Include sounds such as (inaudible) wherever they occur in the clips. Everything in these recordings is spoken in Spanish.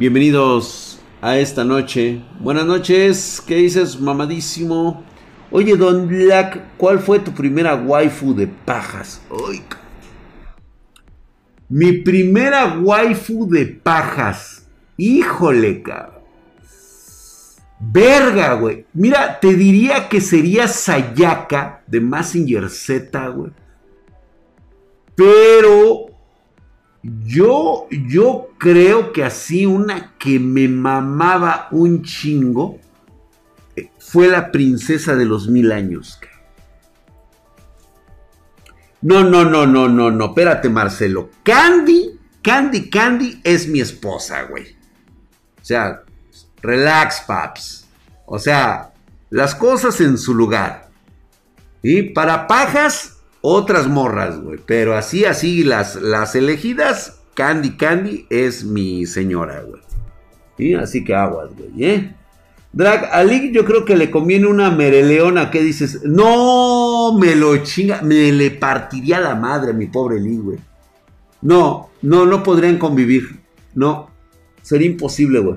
Bienvenidos a esta noche. Buenas noches, ¿qué dices, mamadísimo? Oye, Don Black, ¿cuál fue tu primera waifu de pajas? Ay, mi primera waifu de pajas. Híjole, cabrón. Verga, güey. Mira, te diría que sería Sayaka de Massinger Z, güey. Pero yo, yo creo que así una que me mamaba un chingo eh, fue la princesa de los mil años. No, no, no, no, no, no. Espérate, Marcelo. Candy, Candy, Candy es mi esposa, güey. O sea, relax, paps. O sea, las cosas en su lugar. Y para pajas, otras morras, güey. Pero así, así, las, las elegidas, Candy Candy es mi señora, güey. Así que aguas, güey, ¿eh? Drag, a Lig yo creo que le conviene una mereleona. ¿Qué dices? No, me lo chinga. Me le partiría la madre mi pobre Lig, güey. No, no, no podrían convivir. No, sería imposible, güey.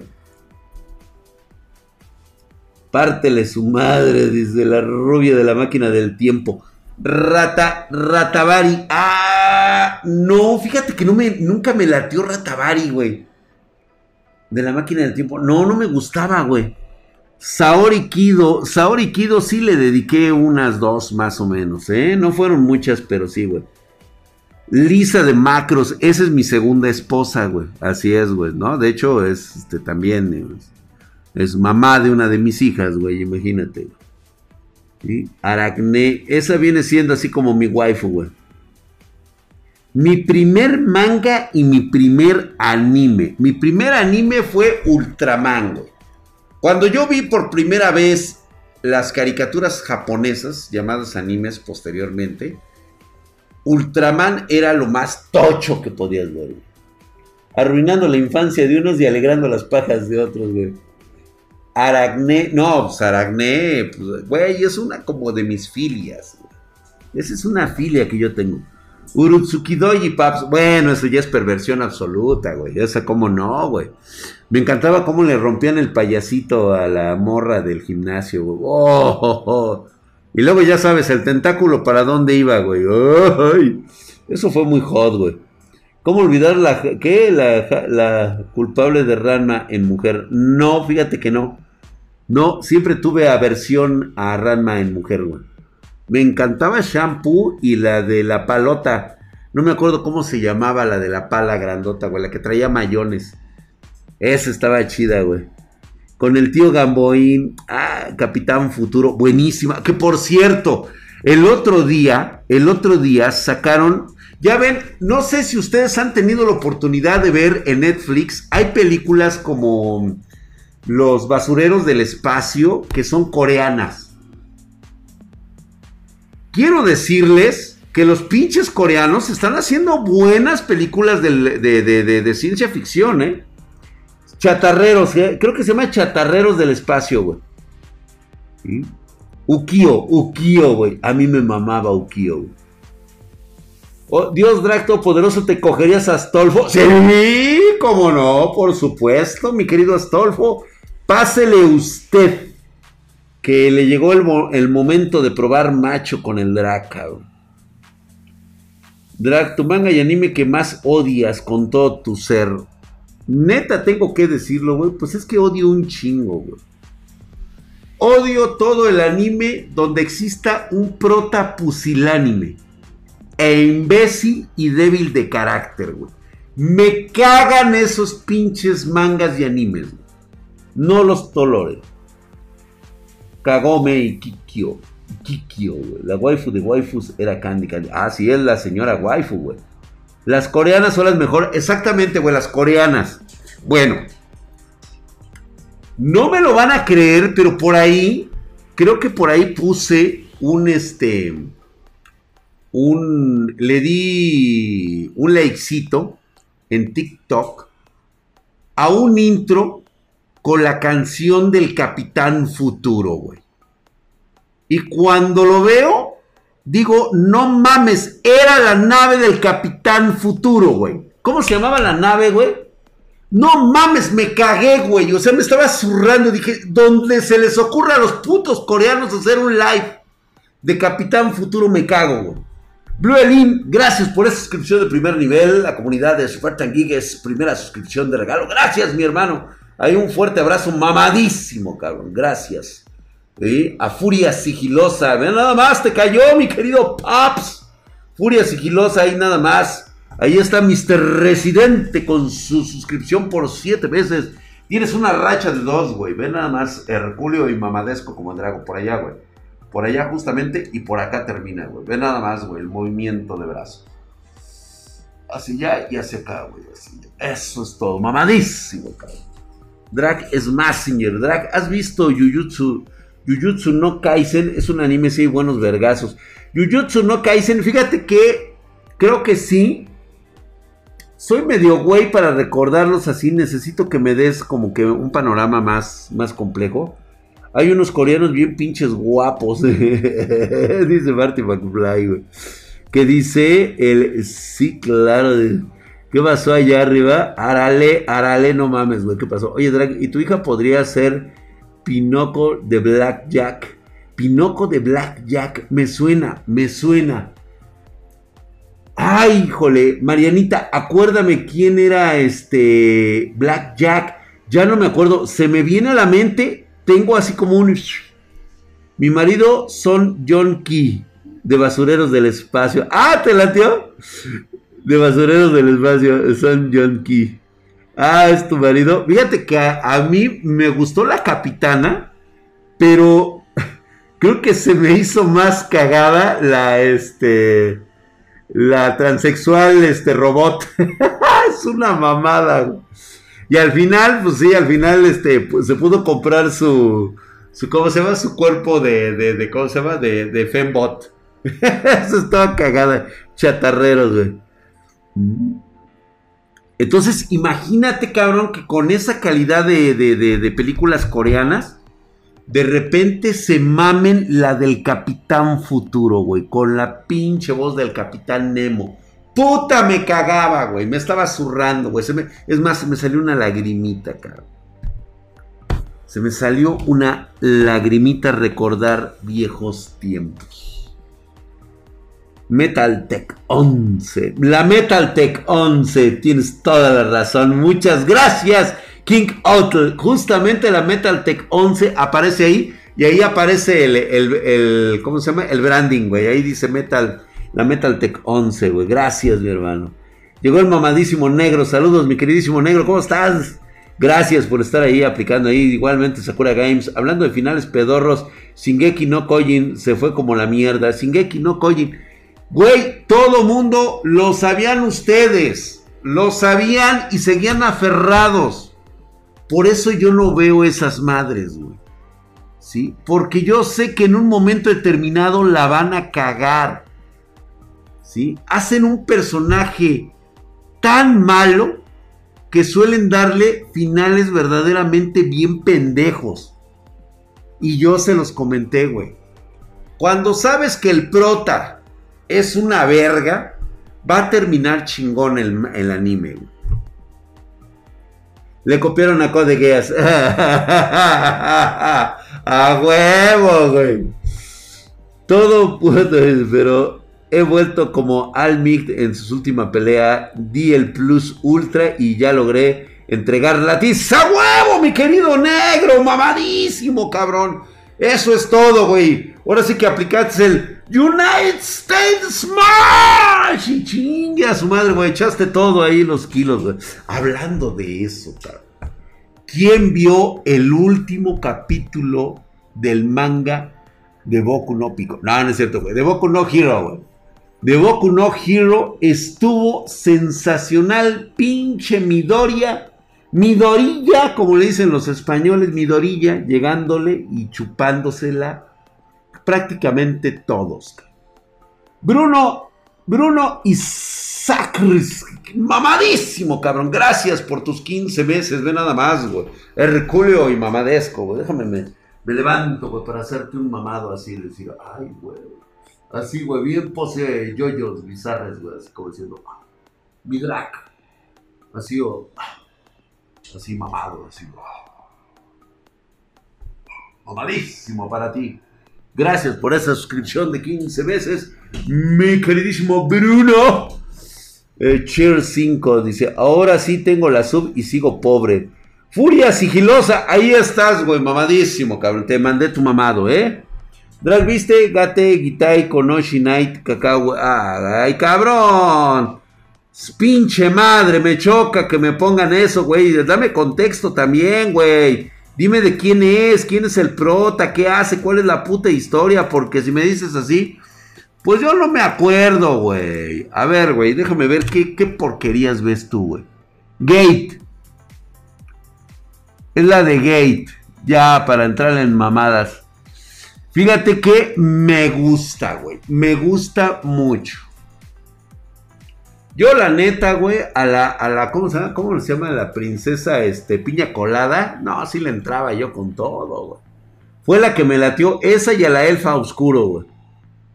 Pártele su madre, dice la rubia de la máquina del tiempo. Rata, Ratavari. Ah, no, fíjate que no me, nunca me latió Ratavari, güey. De la máquina del tiempo. No, no me gustaba, güey. Saori Kido, Saori Kido sí le dediqué unas dos más o menos, ¿eh? No fueron muchas, pero sí, güey. Lisa de Macros, esa es mi segunda esposa, güey. Así es, güey, ¿no? De hecho, es este, también es, mamá de una de mis hijas, güey, imagínate. ¿Sí? Aracne, esa viene siendo así como mi waifu, güey. Mi primer manga y mi primer anime. Mi primer anime fue Ultraman. Cuando yo vi por primera vez las caricaturas japonesas, llamadas animes posteriormente, Ultraman era lo más tocho que podías ver. Arruinando la infancia de unos y alegrando las pajas de otros, güey. Aracne, no, pues Aracne, pues, güey, es una como de mis filias. Esa es una filia que yo tengo. Urutsukidoji, paps. Bueno, eso ya es perversión absoluta, güey. Esa, cómo no, güey. Me encantaba cómo le rompían el payasito a la morra del gimnasio, güey. Oh, oh, oh. Y luego ya sabes, el tentáculo para dónde iba, güey. Eso fue muy hot, güey. ¿Cómo olvidar la, ¿qué? La, la culpable de Ranma en mujer? No, fíjate que no. No, siempre tuve aversión a Ranma en mujer, güey. Me encantaba Shampoo y la de la palota. No me acuerdo cómo se llamaba la de la pala grandota, güey. La que traía mayones. Esa estaba chida, güey. Con el tío Gamboín. Ah, Capitán Futuro. Buenísima. Que por cierto, el otro día, el otro día sacaron. Ya ven, no sé si ustedes han tenido la oportunidad de ver en Netflix. Hay películas como Los Basureros del Espacio que son coreanas. Quiero decirles que los pinches coreanos están haciendo buenas películas de, ciencia ficción, ¿eh? Chatarreros, ¿eh? creo que se llama Chatarreros del Espacio, güey. Ukio, Ukio, güey. A mí me mamaba Ukio, güey. Oh, Dios Dracto Poderoso, ¿te cogerías a Astolfo? Sí, cómo no, por supuesto, mi querido Astolfo. Pásele usted que le llegó el, momento de probar macho con el drag, cabrón. Drag, tu manga y anime que más odias con todo tu ser. Neta, tengo que decirlo, güey. Pues es que odio un chingo, güey. Odio todo el anime donde exista un prota pusilánime. E imbécil y débil de carácter, güey. Me cagan esos pinches mangas y animes. No los tolero. Kagome y Kikyo. Kikyo, güey. La waifu de waifus era Candy Candy. Ah, sí, es la señora waifu, güey. Las coreanas son las mejores. Exactamente, güey, las coreanas. Bueno. No me lo van a creer, pero por ahí, creo que por ahí puse un este. Un. Le di un likecito en TikTok a un intro con la canción del Capitán Futuro, güey. Y cuando lo veo, digo, no mames, era la nave del Capitán Futuro, güey. ¿Cómo se llamaba la nave, güey? No mames, me cagué, güey. O sea, me estaba zurrando. Dije, donde se les ocurra a los putos coreanos hacer un live de Capitán Futuro, me cago, güey. Blue Elin, gracias por esa suscripción de primer nivel. La comunidad de Spartan Geek es primera suscripción de regalo. Gracias, mi hermano. Hay un fuerte abrazo mamadísimo, cabrón. Gracias. A Furia Sigilosa. Ven nada más, te cayó, mi querido Paps. Furia Sigilosa, ahí nada más. Ahí está Mr. Residente con su suscripción por siete meses. Tienes una racha de dos, güey. Ve nada más Herculeo y Mamadesco como Drago por allá, güey. Por allá justamente y por acá termina, güey. Ve nada más, güey, el movimiento de brazos. Hacia allá y hacia acá, güey. Eso es todo. Mamadísimo, cabrón. Drag es Massinger. Drag, ¿has visto Jujutsu? Jujutsu no Kaisen es un anime, sí, buenos vergazos. Jujutsu no Kaisen, fíjate que creo que sí, soy medio güey para recordarlos así. Necesito que me des como que un panorama más, más complejo. Hay unos coreanos bien pinches guapos. (laughs) dice Marty McFly, güey. Que dice el. Sí, claro. ¿Qué pasó allá arriba? Arale, Arale, no mames, güey. ¿Qué pasó? Oye, Drag, ¿y tu hija podría ser Pinoco de Black Jack? Pinoco de Black Jack. Me suena, me suena. Ay, híjole, Marianita, acuérdame quién era este Black Jack. Ya no me acuerdo, se me viene a la mente, tengo así como un... Mi marido son John Key, de Basureros del Espacio. Ah, ¿te latió? De Basureros del Espacio, son John Key. Ah, es tu marido. Fíjate que a, a mí me gustó la capitana, pero (laughs) creo que se me hizo más cagada la, este la transexual este robot. (laughs) es una mamada. Y al final, pues sí, al final este pues, se pudo comprar su su ¿cómo se llama? su cuerpo de de, de ¿cómo se llama? de de fembot. (laughs) Eso estaba cagada, chatarreros, güey. Entonces, imagínate, cabrón, que con esa calidad de, de, de películas coreanas, de repente se mamen la del Capitán Futuro, güey, con la pinche voz del Capitán Nemo. Puta, me cagaba, güey, me estaba zurrando, güey. es más, se me salió una lagrimita, cabrón. Se me salió una lagrimita recordar viejos tiempos. Metal Tech 11. La Metal Tech 11, tienes toda la razón. Muchas gracias. King Outl, justamente la Metal Tech 11 aparece ahí y ahí aparece el, ¿cómo se llama? El branding, güey. Ahí dice Metal, la Metal Tech 11, güey. Gracias, mi hermano. Llegó el mamadísimo negro. Saludos, mi queridísimo negro. ¿Cómo estás? Gracias por estar ahí aplicando ahí. Igualmente Sakura Games. Hablando de finales pedorros, Shingeki no Kojin se fue como la mierda. Shingeki no Kojin. Güey, todo mundo lo sabían ustedes. Lo sabían y seguían aferrados. Por eso yo no veo esas madres, güey. ¿Sí? Porque yo sé que en un momento determinado la van a cagar. ¿Sí? Hacen un personaje tan malo que suelen darle finales verdaderamente bien pendejos. Y yo se los comenté, güey. Cuando sabes que el prota es una verga, va a terminar chingón el, el anime. Le copiaron a Code Geass. (laughs) a huevo, güey. Todo pero he vuelto como Almig en su última pelea. Di el Plus Ultra y ya logré entregar la tiza. ¡A huevo, mi querido negro! ¡Mamadísimo, cabrón! Eso es todo, güey. Ahora sí que aplicaste el United States Smash. Y chingue a su madre, güey. Echaste todo ahí los kilos, güey. Hablando de eso, cabrón. ¿Quién vio el último capítulo del manga de Boku no Pico? No, no es cierto, güey. De Boku no Hero, güey. De Boku no Hero estuvo sensacional, pinche Midoriya Midorilla, como le dicen los españoles, Midorilla, llegándole y chupándosela prácticamente todos. Bruno, Bruno y Sacris, mamadísimo, cabrón. Gracias por tus 15 meses, ve nada más, güey. Herculeo y mamadesco, güey. Déjame, me, me levanto, güey, para hacerte un mamado así, decir, ay, güey. Así, güey, bien pose yoyos bizarres, güey, así como diciendo, ah, mi. Así. Ah, así mamado, así. Mamadísimo para ti. Gracias por esa suscripción de 15 veces, mi queridísimo Bruno. Eh, Cheer 5 dice, ahora sí tengo la sub y sigo pobre. Furia sigilosa, ahí estás, güey, mamadísimo, cabrón. Te mandé tu mamado, ¿eh? Drag, ¿viste? Gate, Gitai, Konoshi, Night, Cacao. ay, cabrón. Pinche madre, me choca que me pongan eso, güey. Dame contexto también, güey. Dime de quién es, quién es el prota, qué hace, cuál es la puta historia, porque si me dices así, pues yo no me acuerdo, güey. A ver, güey, déjame ver qué, qué porquerías ves tú, güey. Gate. Es la de Gate. Ya, para entrar en mamadas. Fíjate que me gusta, güey. Me gusta mucho. Yo, la neta, güey, a la, a la, ¿cómo se llama? ¿Cómo se llama la princesa, este, piña colada? No, sí le entraba yo con todo, güey. Fue la que me latió, esa y a la elfa oscuro, güey.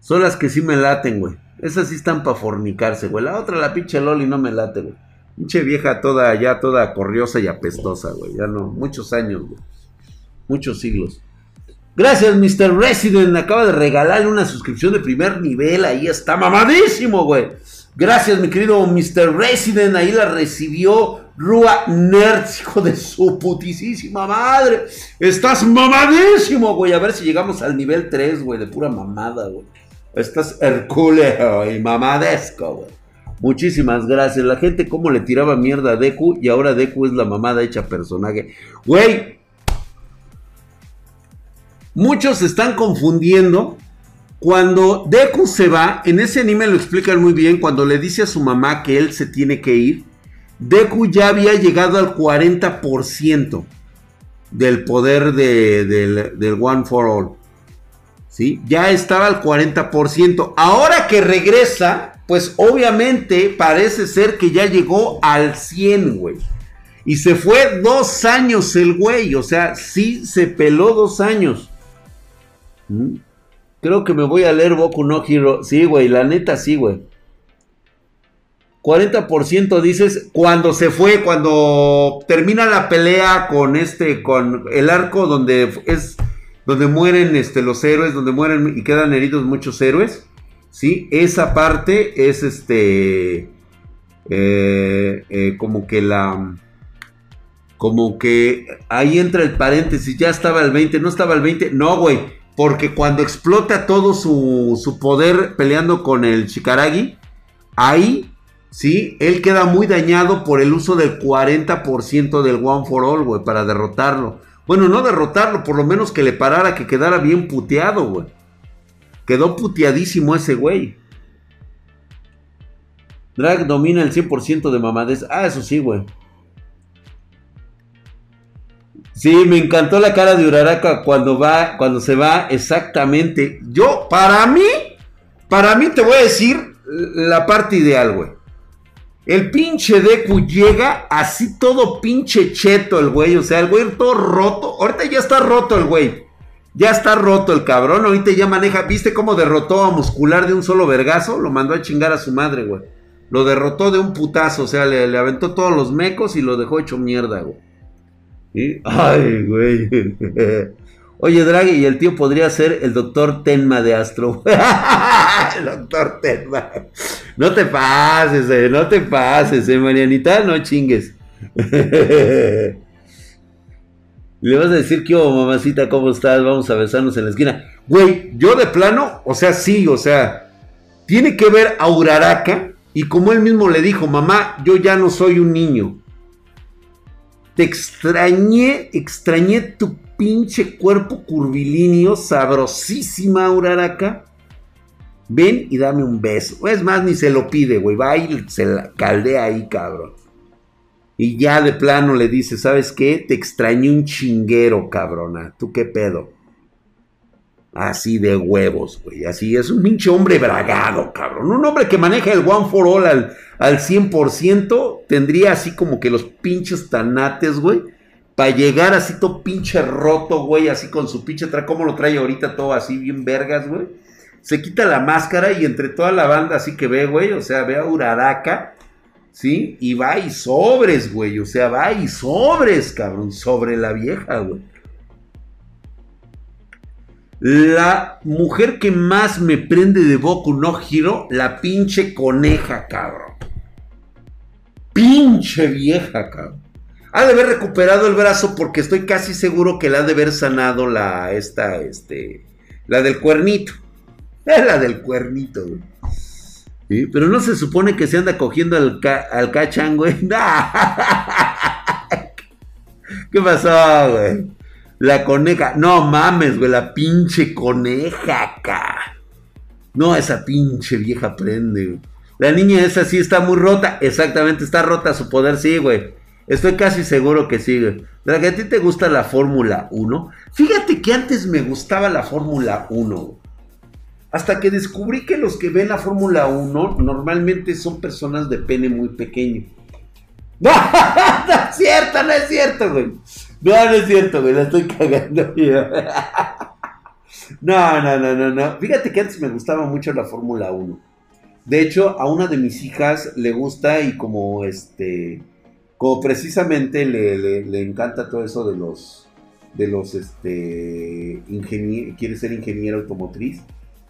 Son las que sí me laten, güey. Esas sí están para fornicarse, güey. La otra, la pinche Loli, no me late, güey. Pinche vieja toda, ya toda corriosa y apestosa, güey. Ya no, muchos años, güey. Muchos siglos. Gracias, Mr. Resident. Acaba de regalarle una suscripción de primer nivel. Ahí está, mamadísimo, güey. Gracias, mi querido Mr. Resident. Ahí la recibió Rua Nerds, hijo de su putisísima madre. Estás mamadísimo, güey. A ver si llegamos al nivel 3, güey, de pura mamada, güey. Estás hercúleo y mamadesco, güey. Muchísimas gracias. La gente cómo le tiraba mierda a Deku y ahora Deku es la mamada hecha personaje. Güey. Muchos se están confundiendo cuando Deku se va, en ese anime lo explican muy bien, cuando le dice a su mamá que él se tiene que ir, Deku ya había llegado al 40% del poder del, One for All. ¿Sí? Ya estaba al 40%. Ahora que regresa, pues obviamente parece ser que ya llegó al 100, güey. Y se fue dos años el güey. O sea, sí se peló dos años. Creo que me voy a leer Boku no Hero. Sí, güey, la neta sí, güey. 40% dices cuando se fue, cuando termina la pelea con este, con el arco donde es, donde mueren este, los héroes, donde mueren y quedan heridos muchos héroes. Sí, esa parte es este, eh, eh, como que la, como que ahí entra el paréntesis, ya estaba el 20, no estaba el 20, no, güey. Porque cuando explota todo su, poder peleando con el Shikaragi, ahí, sí, él queda muy dañado por el uso del 40% del One for All, güey, para derrotarlo. Bueno, no derrotarlo, por lo menos que le parara, que quedara bien puteado, güey. Quedó puteadísimo ese güey. Drag domina el 100% de mamadez. Ah, eso sí, güey. Sí, me encantó la cara de Uraraka cuando va, cuando se va exactamente. Yo, para mí, para mí te voy a decir la parte ideal, güey. El pinche Deku llega así todo pinche cheto el güey. O sea, el güey todo roto. Ahorita ya está roto el güey. Ya está roto el cabrón. Ahorita ya maneja. ¿Viste cómo derrotó a muscular de un solo vergazo? Lo mandó a chingar a su madre, güey. Lo derrotó de un putazo. O sea, le, le aventó todos los mecos y lo dejó hecho mierda, güey. Ay, güey. (laughs) Oye, Draghi, y el tío podría ser el doctor Tenma de Astro. (laughs) el doctor Tenma. No te pases, eh, no te pases, eh, Marianita, no chingues. (laughs) Le vas a decir que, oh, mamacita, ¿cómo estás? Vamos a besarnos en la esquina. Güey, yo de plano, o sea, sí, o sea, tiene que ver a Uraraka. Y como él mismo le dijo, mamá, yo ya no soy un niño. Te extrañé, extrañé tu pinche cuerpo curvilíneo, sabrosísima Uraraka. Ven y dame un beso. Es más, ni se lo pide, güey. Va y se la caldea ahí, cabrón. Y ya de plano le dice, ¿sabes qué? Te extrañé un chinguero, cabrona. ¿Tú qué pedo? Así de huevos, güey. Así es un pinche hombre bragado, cabrón. Un hombre que maneja el One for All al, al 100%. Tendría así como que los pinches tanates, güey. Para llegar así todo pinche roto, güey. Así con su pinche tra... ¿Cómo lo trae ahorita todo así bien vergas, güey? Se quita la máscara y entre toda la banda así que ve, güey. O sea, ve a Uraraka. ¿Sí? Y va y sobres, güey. O sea, va y sobres, cabrón. Sobre la vieja, güey. La mujer que más me prende de Boku no giro, la pinche coneja, cabrón. Pinche vieja, cabrón. Ha de haber recuperado el brazo porque estoy casi seguro que la ha de haber sanado la, esta, este, la del cuernito. Es (laughs) la del cuernito. Pero no se supone que se anda cogiendo al, al cachan, güey. (laughs) ¿Qué pasó, güey? La coneja. No mames, güey, la pinche coneja acá. No, esa pinche vieja prende, güey. La niña esa sí está muy rota. Exactamente, está rota su poder, sí, güey. Estoy casi seguro que sí, güey. ¿De que a ti te gusta la Fórmula 1? Fíjate que antes me gustaba la Fórmula 1. Hasta que descubrí que los que ven la Fórmula 1 normalmente son personas de pene muy pequeño. (laughs) No, no es cierto, no es cierto, güey. No, no es cierto, güey, la estoy cagando. (laughs) No, no, no, no, no. Fíjate que antes me gustaba mucho la Fórmula 1. De hecho, a una de mis hijas le gusta y como este, como precisamente le, le, encanta todo eso de los, de los, este, quiere ser ingeniero automotriz.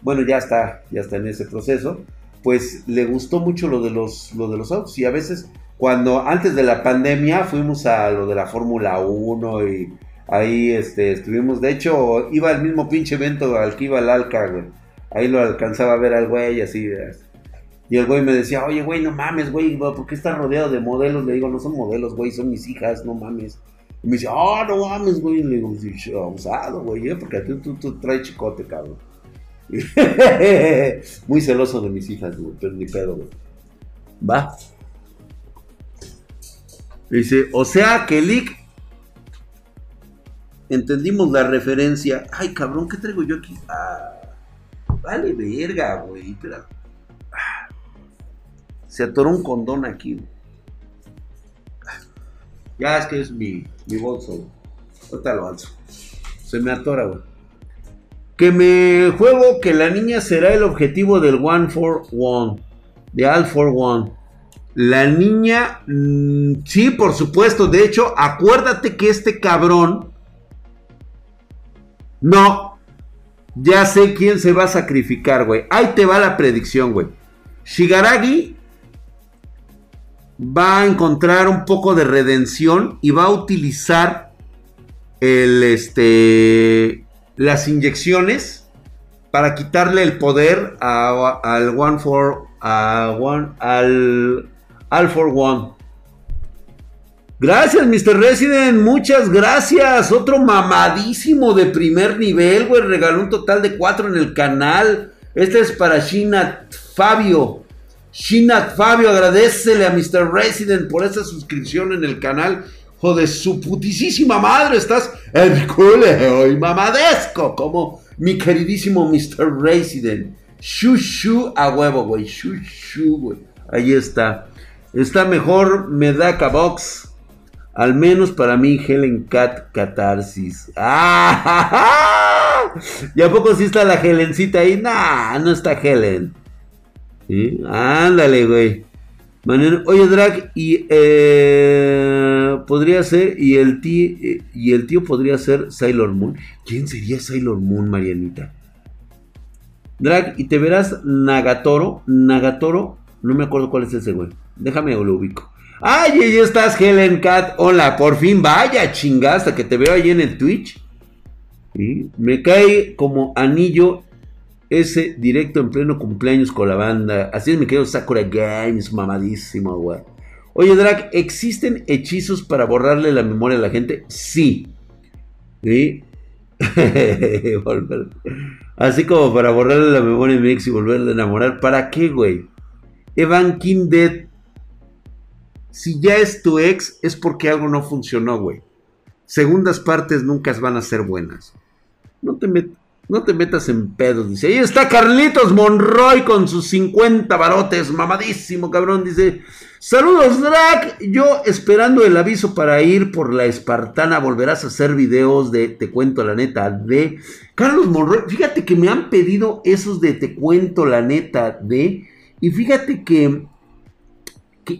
Bueno, ya está, ya está en ese proceso. Pues le gustó mucho lo de los, lo de los autos y a veces cuando antes de la pandemia fuimos a lo de la Fórmula 1 y ahí este, estuvimos, de hecho iba al mismo pinche evento al que iba el Alca, güey. Ahí lo alcanzaba a ver al güey así. Y el güey me decía, oye, güey, no mames, güey, ¿por qué estás rodeado de modelos? Le digo, no son modelos, güey, son mis hijas, no mames. Y me dice, oh, no mames, güey. Le digo, abusado, güey, ¿eh? porque tú, tú, tú traes chicote, cabrón. (laughs) Muy celoso de mis hijas, güey, pero ni pedo, güey. Va. Dice, o sea que Lick. Entendimos la referencia. Ay, cabrón, ¿qué traigo yo aquí? Ah, vale, verga, güey. Ah, se atoró un condón aquí. Ya es que es mi, mi bolso. Ahorita lo alzo. Se me atora, güey. Que me juego que la niña será el objetivo del One for One. De All for One. La niña, mm, sí, por supuesto. De hecho, acuérdate que este cabrón... No. Ya sé quién se va a sacrificar, güey. Ahí te va la predicción, güey. Shigaragi va a encontrar un poco de redención y va a utilizar el, este, las inyecciones para quitarle el poder al One for, a one, al All for One. Gracias, Mr. Resident. Muchas gracias. Otro mamadísimo de primer nivel, güey. Regaló un total de cuatro en el canal. Este es para Shinat Fabio. Shinat Fabio, agradecele a Mr. Resident por esa suscripción en el canal. Joder, su putisísima madre. Estás el culo y mamadesco. Como mi queridísimo Mr. Resident. Shushu a huevo, güey. Shushu, güey. Ahí está. Está mejor Medaka Box. Al menos para mí, Helen Cat Catarsis. ¡Ah! (laughs) ¿Y a poco sí está la Helencita ahí? Nah, no está Helen. Ándale, güey. Oye, Drag, y eh, podría ser, y el, tío, y el tío podría ser Sailor Moon. ¿Quién sería Sailor Moon, Marianita? Drag, y te verás Nagatoro. Nagatoro, no me acuerdo cuál es ese, güey. Déjame lo ubico. Ay, ahí estás, Helen Cat. Hola, por fin, vaya chingasta que te veo ahí en el Twitch. Me cae como anillo ese directo en pleno cumpleaños con la banda. Así es, me quedo Sakura Games, mamadísimo, güey. Oye, Drag, ¿existen hechizos para borrarle la memoria a la gente? Sí. ¿Sí? (laughs) Así como para borrarle la memoria a mi ex y volverle a enamorar. ¿Para qué, güey? Evan King Dead si ya es tu ex, es porque algo no funcionó, güey. Segundas partes nunca van a ser buenas. No te, metas en pedos. Dice, ahí está Carlitos Monroy con sus 50 barotes. Mamadísimo, cabrón. Dice, saludos, Drag. Yo esperando el aviso para ir por la Espartana. Volverás a hacer videos de Te cuento la neta de Carlos Monroy. Fíjate que me han pedido esos de Te cuento la neta de... Y fíjate que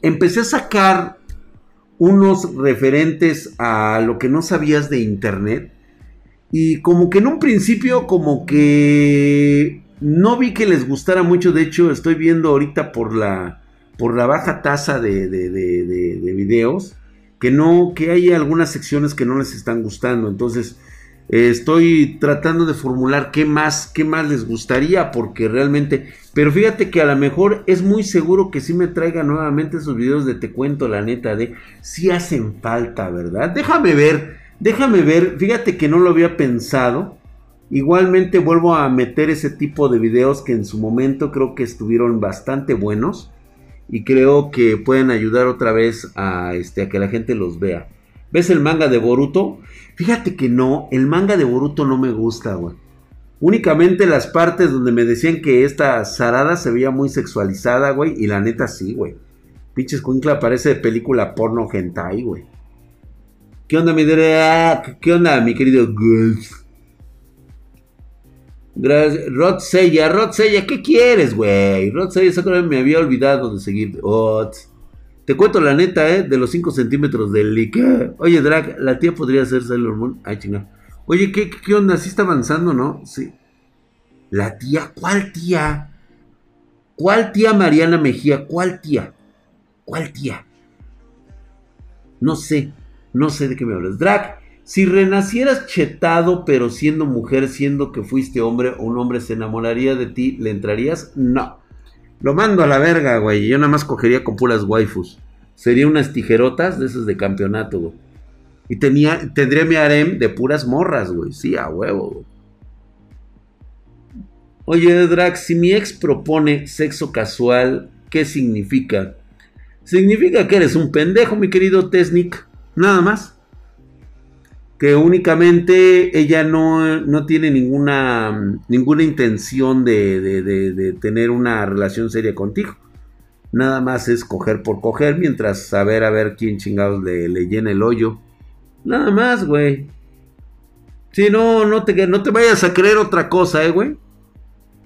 empecé a sacar unos referentes a lo que no sabías de internet. Y como que en un principio como que no vi que les gustara mucho. De hecho, estoy viendo ahorita por la, por la baja tasa de, de, de videos que no, que hay algunas secciones que no les están gustando. Entonces, estoy tratando de formular qué más, qué más les gustaría, porque realmente, pero fíjate que a lo mejor es muy seguro que sí me traiga nuevamente esos videos de te cuento la neta de si hacen falta, ¿verdad? Déjame ver, déjame ver, fíjate que no lo había pensado. Igualmente vuelvo a meter ese tipo de videos que en su momento creo que estuvieron bastante buenos y creo que pueden ayudar otra vez a, este, a que la gente los vea. ¿Ves el manga de Boruto? Fíjate que no, el manga de Boruto no me gusta, güey. Únicamente las partes donde me decían que esta Sarada se veía muy sexualizada, güey. Y la neta sí, güey. Pinches Cuincla parece de película porno hentai, güey. ¿Qué onda, mi ¿Qué onda, mi querido. Rod Sella, Rod Sella, ¿qué quieres, güey? Rod Sella, me había olvidado de seguir. Oh, te cuento la neta, ¿eh? De los 5 centímetros del lique. Oye, Drag, la tía podría ser Sailor Moon. Ay, chinga. Oye, ¿qué, ¿qué onda? ¿Sí está avanzando, no? Sí. La tía, ¿cuál tía? ¿Cuál tía Mariana Mejía? ¿Cuál tía? ¿Cuál tía? No sé, no sé de qué me hablas. Drag, si renacieras chetado, pero siendo mujer, siendo que fuiste hombre, un hombre se enamoraría de ti, ¿le entrarías? No. Lo mando a la verga, güey. Yo nada más cogería con puras waifus. Sería unas tijerotas de esas de campeonato, güey. Y tenía, tendría mi harem de puras morras, güey. Sí, a huevo, güey. Oye, Drax, si mi ex propone sexo casual, ¿qué significa? Significa que eres un pendejo, mi querido Tesnik. Nada más que únicamente ella no, tiene ninguna, ninguna intención de, tener una relación seria contigo. Nada más es coger por coger mientras saber a ver quién chingados le, le llena el hoyo. Nada más, güey. Si no, no te, no te vayas a creer otra cosa, eh, güey.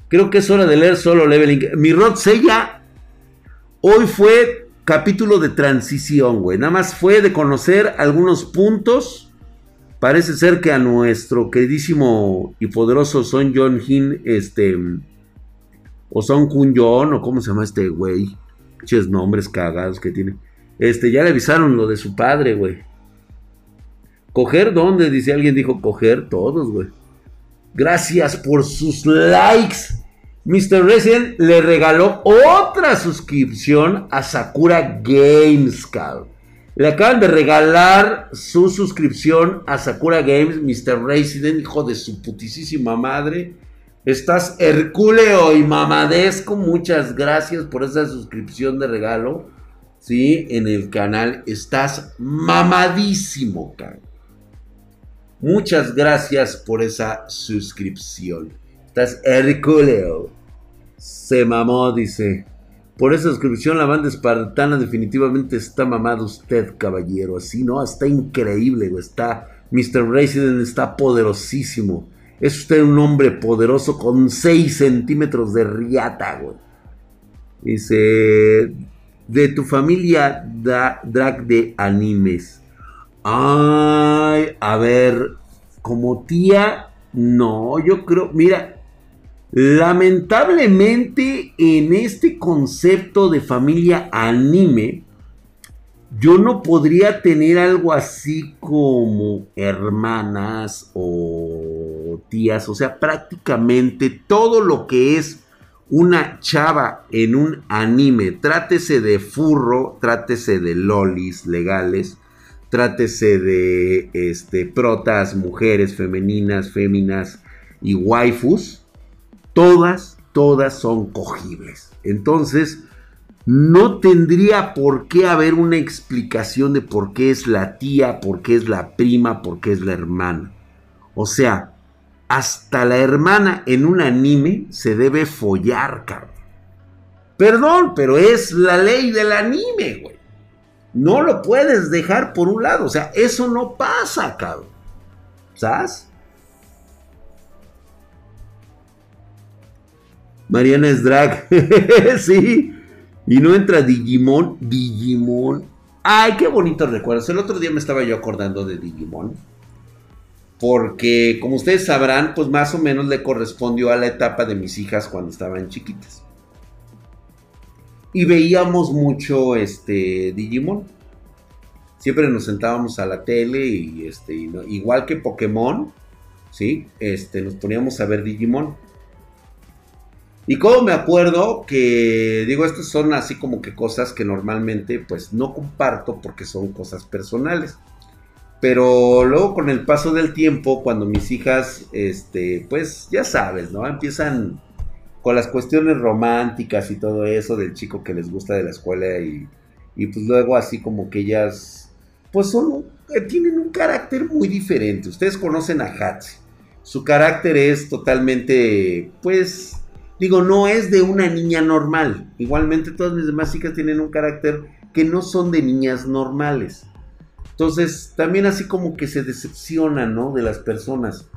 Creo que es hora de leer solo Leveling. Mi Rod Sella hoy fue capítulo de transición, güey. Nada más fue de conocer algunos puntos Parece ser que a nuestro queridísimo y poderoso Son John Hin, este, o Son Kun Yon, o cómo se llama este güey, muchos nombres cagados que tiene. Este, ya le avisaron lo de su padre, güey. ¿Coger dónde? Dice alguien, dijo coger todos, güey. Gracias por sus likes. Mr. Resident le regaló otra suscripción a Sakura Games, cabrón. Le acaban de regalar su suscripción a Sakura Games, Mr. Resident, hijo de su putisísima madre. Estás hercúleo y mamadesco. Muchas gracias por esa suscripción de regalo. Sí, en el canal. Estás mamadísimo, cabrón. Muchas gracias por esa suscripción. Estás hercúleo. Se mamó, dice. Por esa suscripción, la banda espartana definitivamente está mamado usted, caballero. Así, ¿no? Está increíble, güey. Está. Mr. Resident está poderosísimo. Es usted un hombre poderoso con 6 centímetros de riata, güey. Dice. De tu familia drag de animes. Ay, a ver. Como tía. No, yo creo. Mira, Lamentablemente en este concepto de familia anime, yo no podría tener algo así como hermanas o tías, o sea, prácticamente todo lo que es una chava en un anime, trátese de furro, trátese de lolis legales, trátese de este, protas, mujeres femeninas, féminas y waifus todas, todas son cogibles. Entonces, no tendría por qué haber una explicación de por qué es la tía, por qué es la prima, por qué es la hermana. O sea, hasta la hermana en un anime se debe follar, cabrón. Perdón, pero es la ley del anime, güey. No lo puedes dejar por un lado. O sea, eso no pasa, cabrón. ¿Sabes? Mariana es drag. (laughs) sí. Y no entra Digimon, Digimon. Ay, qué bonitos recuerdos. El otro día me estaba yo acordando de Digimon. Porque, como ustedes sabrán, pues más o menos le correspondió a la etapa de mis hijas cuando estaban chiquitas. Y veíamos mucho este Digimon. Siempre nos sentábamos a la tele y este, igual que Pokémon, ¿sí? Este, nos poníamos a ver Digimon. Y como me acuerdo que, digo, estas son así como que cosas que normalmente pues no comparto porque son cosas personales. Pero luego con el paso del tiempo, cuando mis hijas, este, pues ya sabes, ¿no? Empiezan con las cuestiones románticas y todo eso del chico que les gusta de la escuela y, y pues luego así como que ellas, pues son, eh, tienen un carácter muy diferente. Ustedes conocen a Hatsi. Su carácter es totalmente, pues, Digo, no es de una niña normal. Igualmente todas mis demás chicas tienen un carácter que no son de niñas normales. Entonces, también así como que se decepcionan, ¿no? De las personas.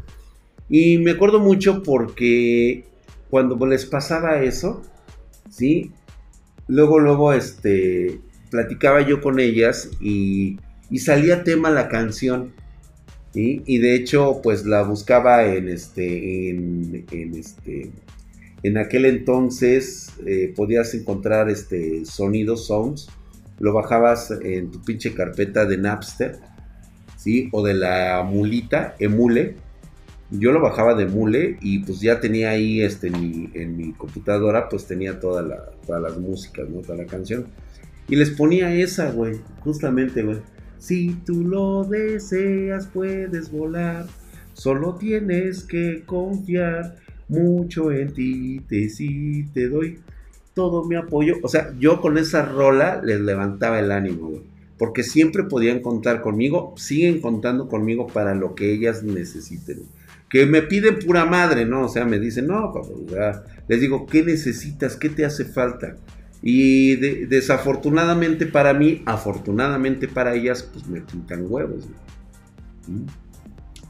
Y me acuerdo mucho porque cuando les pasaba eso, ¿sí? Luego, luego, este, platicaba yo con ellas y, y salía tema la canción. ¿sí? Y de hecho, pues la buscaba en este, en este, en aquel entonces eh, podías encontrar este sonido, sounds, lo bajabas en tu pinche carpeta de Napster, ¿sí? O de la mulita, emule. Yo lo bajaba de mule y pues ya tenía ahí este, en mi, computadora, pues tenía todas las músicas, ¿no? Toda la canción. Y les ponía esa, güey, justamente, güey. Si tú lo deseas, puedes volar. Solo tienes que confiar mucho en ti, te sí, te doy todo mi apoyo. O sea, yo con esa rola les levantaba el ánimo, Porque siempre podían contar conmigo, siguen contando conmigo para lo que ellas necesiten. Que me piden pura madre, ¿no? O sea, me dicen, no, les digo, ¿qué necesitas? ¿Qué te hace falta? Y desafortunadamente para mí, afortunadamente para ellas, pues me pintan huevos. ¿Mm?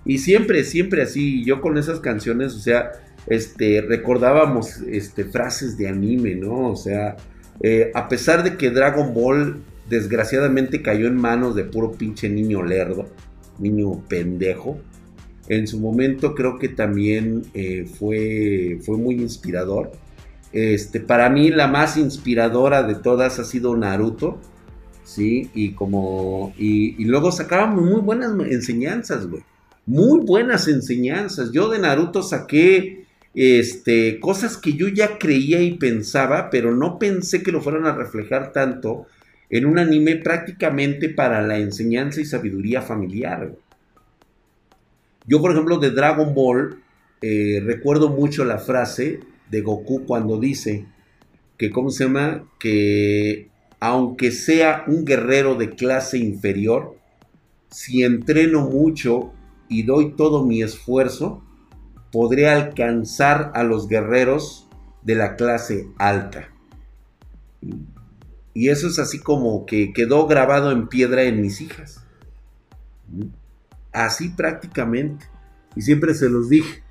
Y siempre, siempre así, yo con esas canciones, o sea, este, recordábamos este, frases de anime, ¿no? O sea, eh, a pesar de que Dragon Ball desgraciadamente cayó en manos de puro pinche niño lerdo, niño pendejo, en su momento creo que también eh, fue, fue muy inspirador. Este, para mí la más inspiradora de todas ha sido Naruto, ¿sí? Y como, y, y luego sacábamos muy buenas enseñanzas, güey. Muy buenas enseñanzas. Yo de Naruto saqué este, cosas que yo ya creía y pensaba, pero no pensé que lo fueran a reflejar tanto en un anime prácticamente para la enseñanza y sabiduría familiar. Yo, por ejemplo, de Dragon Ball, eh, recuerdo mucho la frase de Goku cuando dice que, ¿cómo se llama? Que aunque sea un guerrero de clase inferior, si entreno mucho y doy todo mi esfuerzo, podría alcanzar a los guerreros de la clase alta. Y eso es así como que quedó grabado en piedra en mis hijas. Así prácticamente. Y siempre se los dije.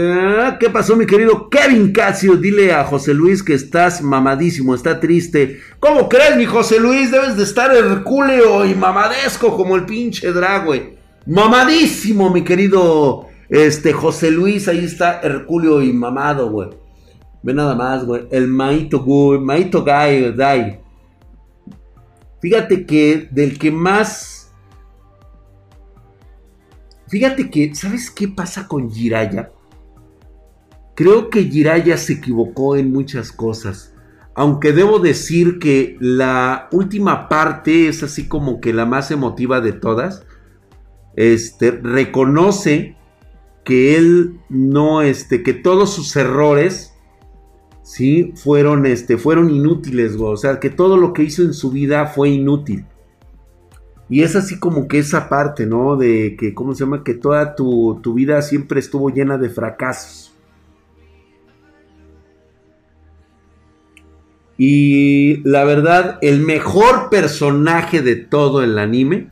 Ah, ¿Qué pasó, mi querido Kevin Casio? Dile a José Luis que estás mamadísimo, está triste. ¿Cómo crees, mi José Luis? Debes de estar hercúleo y mamadesco como el pinche dragüe. Mamadísimo, mi querido este, José Luis. Ahí está Herculio y mamado, güey. Ve nada más, güey. El Maito, güey. Maito Guy, Dai. Fíjate que del que más. Fíjate que, ¿sabes qué pasa con Jiraya? Creo que Jiraya se equivocó en muchas cosas. Aunque debo decir que la última parte es así como que la más emotiva de todas este, reconoce que él no, este, que todos sus errores, sí, fueron, este, fueron inútiles, o sea, que todo lo que hizo en su vida fue inútil. Y es así como que esa parte, ¿no? De que, ¿cómo se llama? Que toda tu, tu vida siempre estuvo llena de fracasos. Y la verdad, el mejor personaje de todo el anime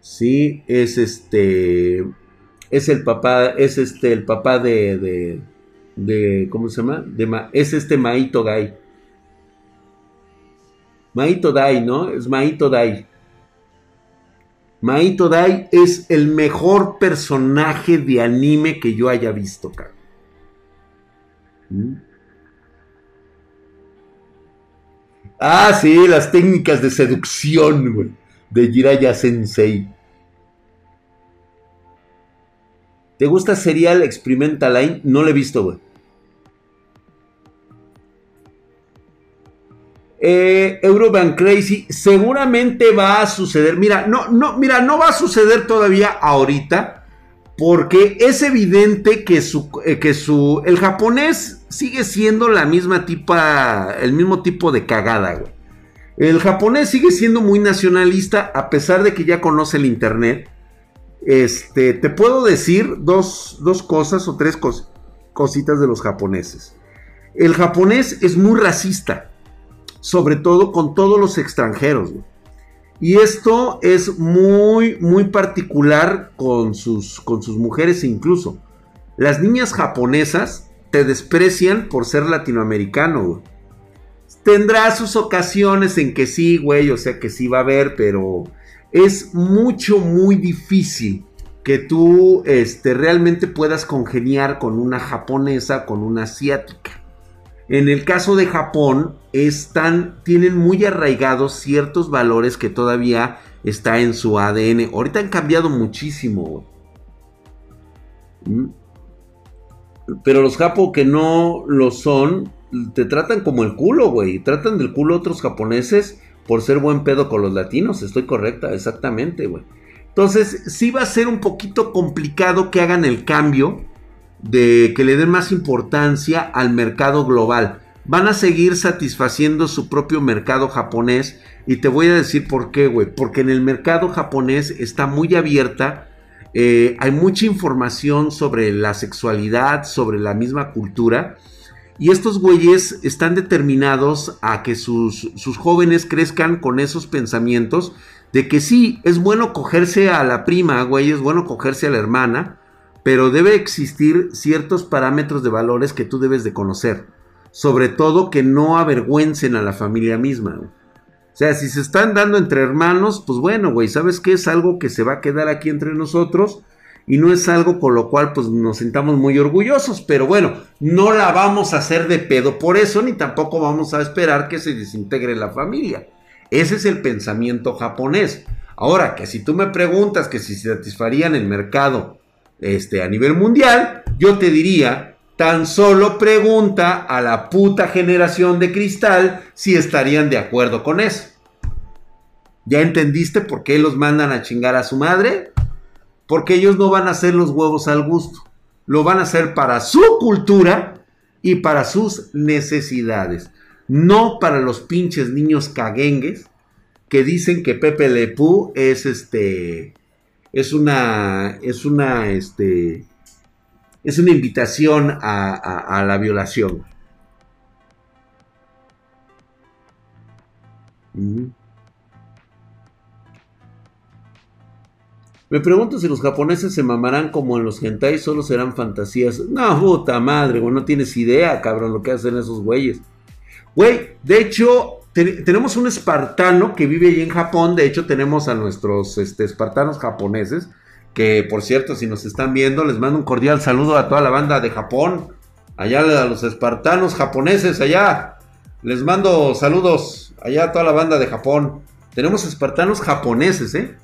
Sí, es este. Es el papá. Es este el papá de. de ¿cómo se llama? De es este Maito Dai. Maito Dai, ¿no? Es Maito Dai. Maito Dai es el mejor personaje de anime que yo haya visto, cabrón. ¿Mm? Ah, sí, las técnicas de seducción, güey, de Jiraya Sensei. ¿Te gusta Serial Experimental Line? No lo he visto, güey. Eh, Crazy, seguramente va a suceder. Mira, no, no, mira, no va a suceder todavía ahorita. Porque es evidente que su, eh, que su, el japonés sigue siendo la misma tipa, el mismo tipo de cagada, güey. El japonés sigue siendo muy nacionalista a pesar de que ya conoce el internet. Este, te puedo decir dos, dos cosas o tres cositas de los japoneses. El japonés es muy racista, sobre todo con todos los extranjeros. Y esto es muy, muy particular con sus, con sus mujeres incluso. Las niñas japonesas te desprecian por ser latinoamericano. Tendrá sus ocasiones en que sí, güey, o sea que sí va a haber, pero es mucho, muy difícil que tú este, realmente puedas congeniar con una japonesa, con una asiática. En el caso de Japón, están, tienen muy arraigados ciertos valores que todavía está en su ADN. Ahorita han cambiado muchísimo. ¿Mm? Pero los japos que no lo son, te tratan como el culo, güey. Tratan del culo a otros japoneses por ser buen pedo con los latinos. Estoy correcta, exactamente, güey. Entonces, sí va a ser un poquito complicado que hagan el cambio de que le den más importancia al mercado global. Van a seguir satisfaciendo su propio mercado japonés. Y te voy a decir por qué, güey. Porque en el mercado japonés está muy abierta. Eh, hay mucha información sobre la sexualidad, sobre la misma cultura. Y estos güeyes están determinados a que sus, sus, jóvenes crezcan con esos pensamientos de que sí, es bueno cogerse a la prima, güey, es bueno cogerse a la hermana, pero debe existir ciertos parámetros de valores que tú debes de conocer. Sobre todo que no avergüencen a la familia misma. O sea, si se están dando entre hermanos, pues bueno, güey, ¿sabes qué? Es algo que se va a quedar aquí entre nosotros y no es algo con lo cual pues nos sintamos muy orgullosos, pero bueno, no la vamos a hacer de pedo por eso, ni tampoco vamos a esperar que se desintegre la familia. Ese es el pensamiento japonés. Ahora, que si tú me preguntas que si satisfarían el mercado este, a nivel mundial, yo te diría, tan solo pregunta a la puta generación de cristal si estarían de acuerdo con eso. ¿Ya entendiste por qué los mandan a chingar a su madre? Porque ellos no van a hacer los huevos al gusto. Lo van a hacer para su cultura y para sus necesidades. No para los pinches niños caguengues que dicen que Pepe Lepú es este. Es una. Es una. Este. Es una invitación a, la violación. Me pregunto si los japoneses se mamarán como en los hentai, solo serán fantasías. No, puta madre, güey, no tienes idea, cabrón, lo que hacen esos güeyes. Güey, de hecho, tenemos un espartano que vive ahí en Japón. De hecho, tenemos a nuestros este, espartanos japoneses. Que, por cierto, si nos están viendo, les mando un cordial saludo a toda la banda de Japón. Allá a los espartanos japoneses, allá. Les mando saludos allá a toda la banda de Japón. Tenemos espartanos japoneses, ¿eh?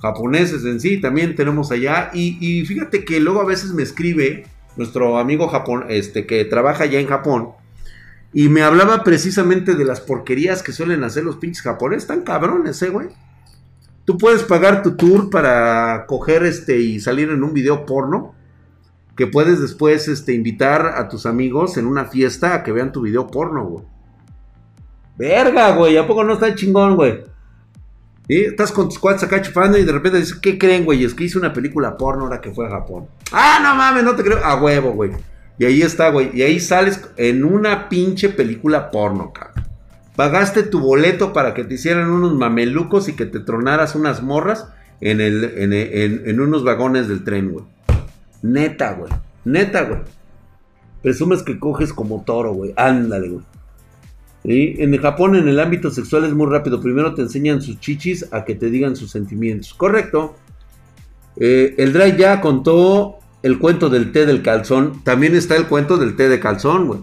Japoneses en sí, también tenemos allá. Y, fíjate que luego a veces me escribe nuestro amigo Japón, este, que trabaja allá en Japón. Y me hablaba precisamente de las porquerías que suelen hacer los pinches japoneses. Están cabrones, eh, güey. Tú puedes pagar tu tour para coger este y salir en un video porno. Que puedes después este, invitar a tus amigos en una fiesta a que vean tu video porno, güey. Verga, güey. ¿A poco no está chingón, güey? Estás con tus cuates acá chupando y de repente dices, ¿qué creen, güey? Es que hice una película porno ahora que fue a Japón. Ah, no mames, no te creo. A huevo, güey. Y ahí está, güey. Y ahí sales en una pinche película porno, cabrón. Pagaste tu boleto para que te hicieran unos mamelucos y que te tronaras unas morras en, en unos vagones del tren, güey. Neta, güey. Neta, güey. Presumes que coges como toro, güey. Ándale, güey. En Japón, en el ámbito sexual es muy rápido. Primero te enseñan sus chichis a que te digan sus sentimientos. Correcto. Eh, el Dry ya contó el cuento del té del calzón. También está el cuento del té de calzón, güey.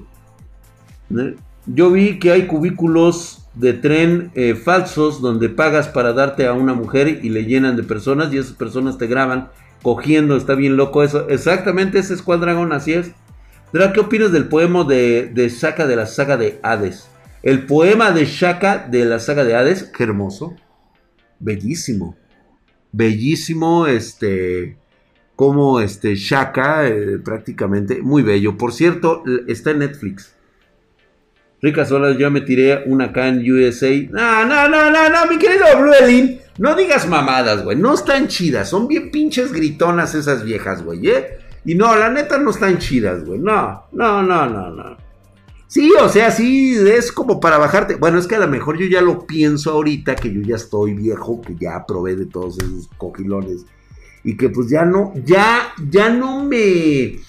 ¿Eh? Yo vi que hay cubículos de tren eh, falsos donde pagas para darte a una mujer y le llenan de personas y esas personas te graban cogiendo. Está bien loco eso. Exactamente, ese es cual dragón, así es. ¿qué opinas del poema de, de Shaka de la saga de Hades? El poema de Shaka de la saga de Hades, qué hermoso. Bellísimo. Bellísimo, este. Como este Shaka, eh, prácticamente. Muy bello. Por cierto, está en Netflix. Ricas olas, yo me tiré una acá en USA. No, no, no, no, no, mi querido Bluelin. No digas mamadas, güey. No están chidas. Son bien pinches gritonas esas viejas, güey, ¿eh? Y no, la neta no están chidas, güey. No, no, no, no, no. Sí, o sea, sí, es como para bajarte. Bueno, es que a lo mejor yo ya lo pienso ahorita, que yo ya estoy viejo, que ya probé de todos esos cogilones. Y que pues ya no, ya, ya no me,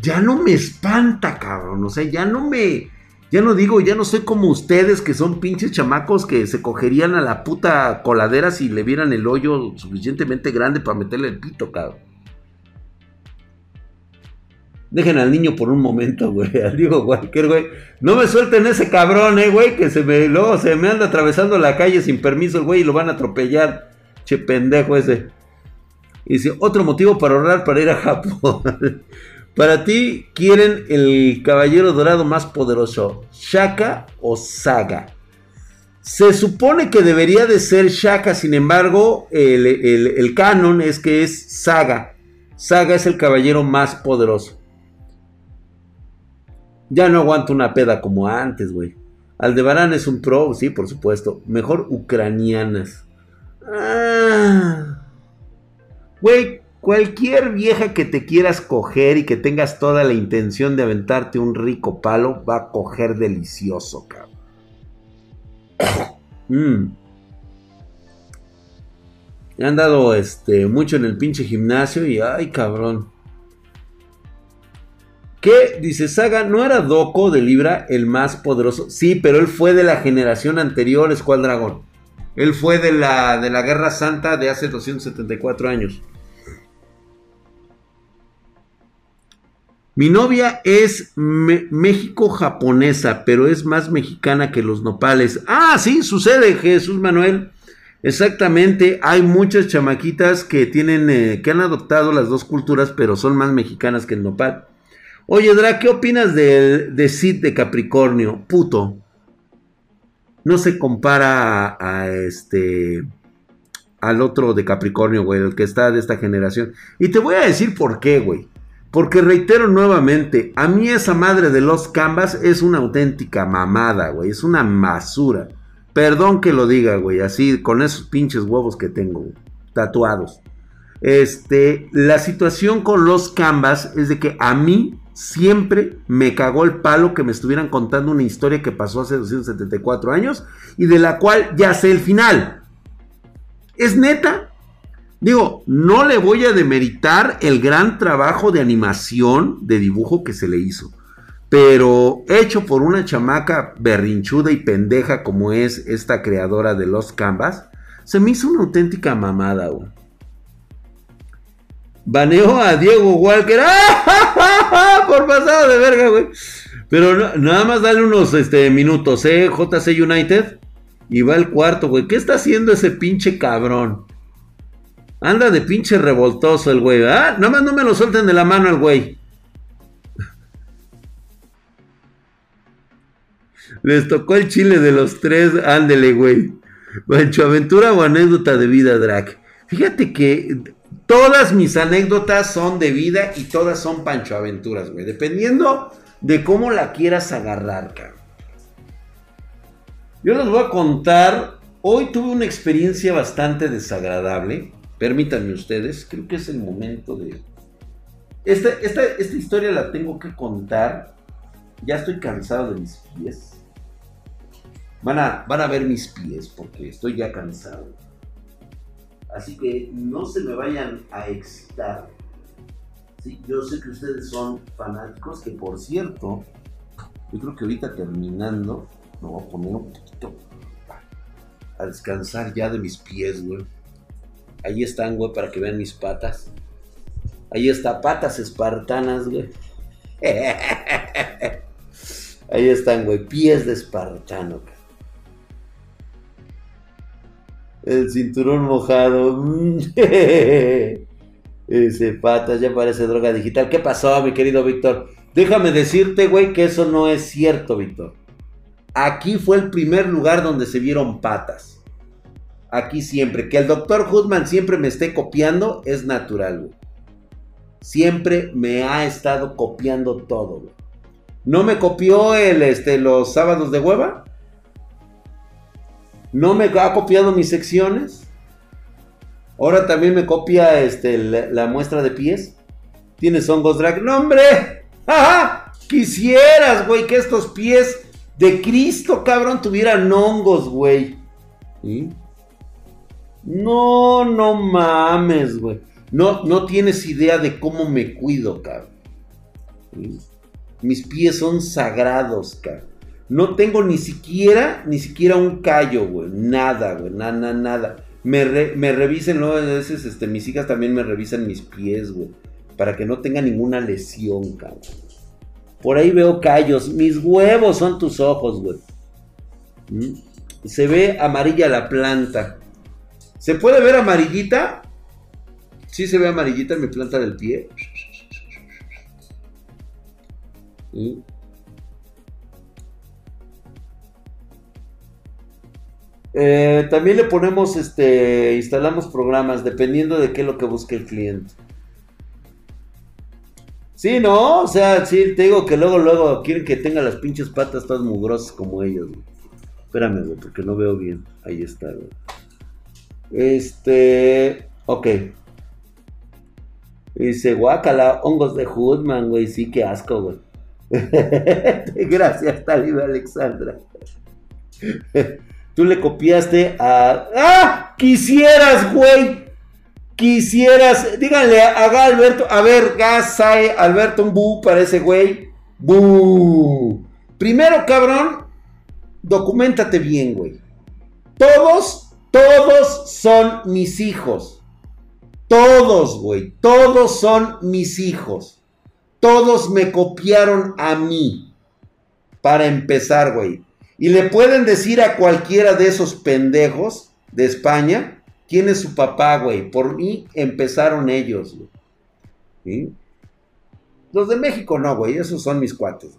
ya no me espanta, cabrón. O sea, ya no me, ya no digo, ya no soy como ustedes que son pinches chamacos que se cogerían a la puta coladera si le vieran el hoyo suficientemente grande para meterle el pito, cabrón. Dejen al niño por un momento, güey. (laughs) Al Diego cualquier, güey. No me suelten ese cabrón, eh, güey. Que se me, luego se me anda atravesando la calle sin permiso el güey y lo van a atropellar. Che pendejo ese. Y dice, otro motivo para ahorrar para ir a Japón. (laughs) para ti, ¿quieren el caballero dorado más poderoso? ¿Shaka o Saga? Se supone que debería de ser Shaka, sin embargo, el, el canon es que es Saga. Saga es el caballero más poderoso. Ya no aguanto una peda como antes, güey. Aldebarán es un pro, sí, por supuesto. Mejor ucranianas. Ah. Güey, cualquier vieja que te quieras coger y que tengas toda la intención de aventarte un rico palo, va a coger delicioso, cabrón. (coughs) Mm. Me han dado este, mucho en el pinche gimnasio y ay, cabrón. ¿Qué? Dice Saga, ¿no era Doko de Libra el más poderoso? Sí, pero él fue de la generación anterior, Squad Dragon. Él fue de la, de la Guerra Santa de hace 274 años. Mi novia es México-japonesa, pero es más mexicana que los nopales. Ah, sí, sucede, Jesús Manuel. Exactamente, hay muchas chamaquitas que tienen, eh, que han adoptado las dos culturas, pero son más mexicanas que el nopal. Oye, Dra, ¿qué opinas de, de Sid de Capricornio? Puto. No se compara a, este. Al otro de Capricornio, güey, el que está de esta generación. Y te voy a decir por qué, güey. Porque reitero nuevamente, a mí esa madre de los Canvas es una auténtica mamada, güey. Es una masura. Perdón que lo diga, güey, así con esos pinches huevos que tengo, tatuados. Este, la situación con los Canvas es de que a mí siempre me cagó el palo que me estuvieran contando una historia que pasó hace 274 años y de la cual ya sé el final. ¿Es neta? Digo, no le voy a demeritar el gran trabajo de animación, de dibujo que se le hizo. Pero hecho por una chamaca berrinchuda y pendeja como es esta creadora de los Canvas, se me hizo una auténtica mamada, güey. Baneó a Diego Walker. ¡Ah, (laughs) Por pasado de verga, güey. Pero nada más dale unos este, minutos, ¿eh? JC United. Y va el cuarto, güey. ¿Qué está haciendo ese pinche cabrón? Anda de pinche revoltoso el güey. Ah, nada más no me lo suelten de la mano al güey. (laughs) Les tocó el chile de los tres. Ándele, güey. Pancho Aventura o anécdota de vida, Drac. Fíjate que Todas mis anécdotas son de vida y todas son Pancho Aventuras, güey. Dependiendo de cómo la quieras agarrar, cabrón. Yo les voy a contar. Hoy tuve una experiencia bastante desagradable. Permítanme ustedes. Creo que es el momento de. Esta, esta, esta historia la tengo que contar. Ya estoy cansado de mis pies. Van a, van a ver mis pies porque estoy ya cansado. Así que no se me vayan a excitar Sí, yo sé que ustedes son fanáticos, que por cierto, yo creo que ahorita terminando, me voy a poner un poquito a descansar ya de mis pies, güey. Ahí están, güey, para que vean mis patas. Ahí está, patas espartanas, güey. (laughs) Ahí están, güey, pies de espartano. El cinturón mojado. (laughs) Ese patas, ya parece droga digital. ¿Qué pasó, mi querido Víctor? Déjame decirte, güey, que eso no es cierto, Víctor. Aquí fue el primer lugar donde se vieron patas. Aquí siempre. Que el doctor Hoodman siempre me esté copiando es natural, güey. Siempre me ha estado copiando todo, güey. ¿No me copió el, este, los sábados de hueva? ¿No me ha copiado mis secciones? Ahora también me copia este, la, muestra de pies. ¿Tienes hongos drag? ¡No, hombre! ¡Ajá! Quisieras, güey, que estos pies de Cristo, cabrón, tuvieran hongos, güey. No, no mames, güey. No, no tienes idea de cómo me cuido, cabrón. Mis pies son sagrados, cabrón. No tengo ni siquiera, ni siquiera un callo, güey. Nada, güey. Nada, nada. Me, me revisen, ¿no? A veces este, mis hijas también me revisan mis pies, güey. Para que no tenga ninguna lesión, cabrón. Por ahí veo callos. Mis huevos son tus ojos, güey. ¿Mm? Se ve amarilla la planta. ¿Se puede ver amarillita? Sí se ve amarillita en mi planta del pie. ¿Mm? Eh, también le ponemos, este, instalamos programas dependiendo de qué es lo que busque el cliente. Sí, ¿no? O sea, sí, te digo que luego, luego quieren que tenga las pinches patas todas mugrosas como ellos, Espérame, güey, porque no veo bien. Ahí está, güey. Este, ok. Dice, guacala, hongos de Hoodman, güey. Sí, qué asco, güey. (laughs) Gracias, Talib Alexandra. (laughs) Tú le copiaste a. ¡Ah! Quisieras, güey. Quisieras. Díganle haga Alberto. A ver, Gasae, Alberto, un bu para ese güey. Bu. Primero, cabrón. Documentate bien, güey. Todos, todos son mis hijos. Todos, güey. Todos son mis hijos. Todos me copiaron a mí. Para empezar, güey. Y le pueden decir a cualquiera de esos pendejos de España quién es su papá, güey. Por mí empezaron ellos, güey. Los de México no, güey. Esos son mis cuates.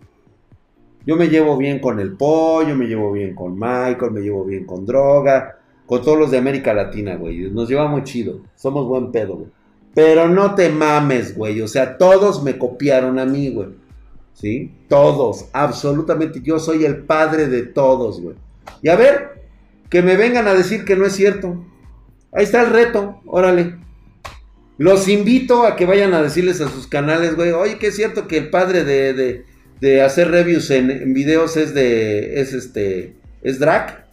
Yo me llevo bien con el pollo, me llevo bien con Michael, me llevo bien con droga, con todos los de América Latina, güey. Nos llevamos chido. Somos buen pedo, güey. Pero no te mames, güey. O sea, todos me copiaron a mí, güey. ¿Sí? Todos, absolutamente. Yo soy el padre de todos, güey. Y a ver, que me vengan a decir que no es cierto. Ahí está el reto, órale. Los invito a que vayan a decirles a sus canales, güey, oye, que es cierto que el padre de, de, hacer reviews en, videos es de, es este, es drag.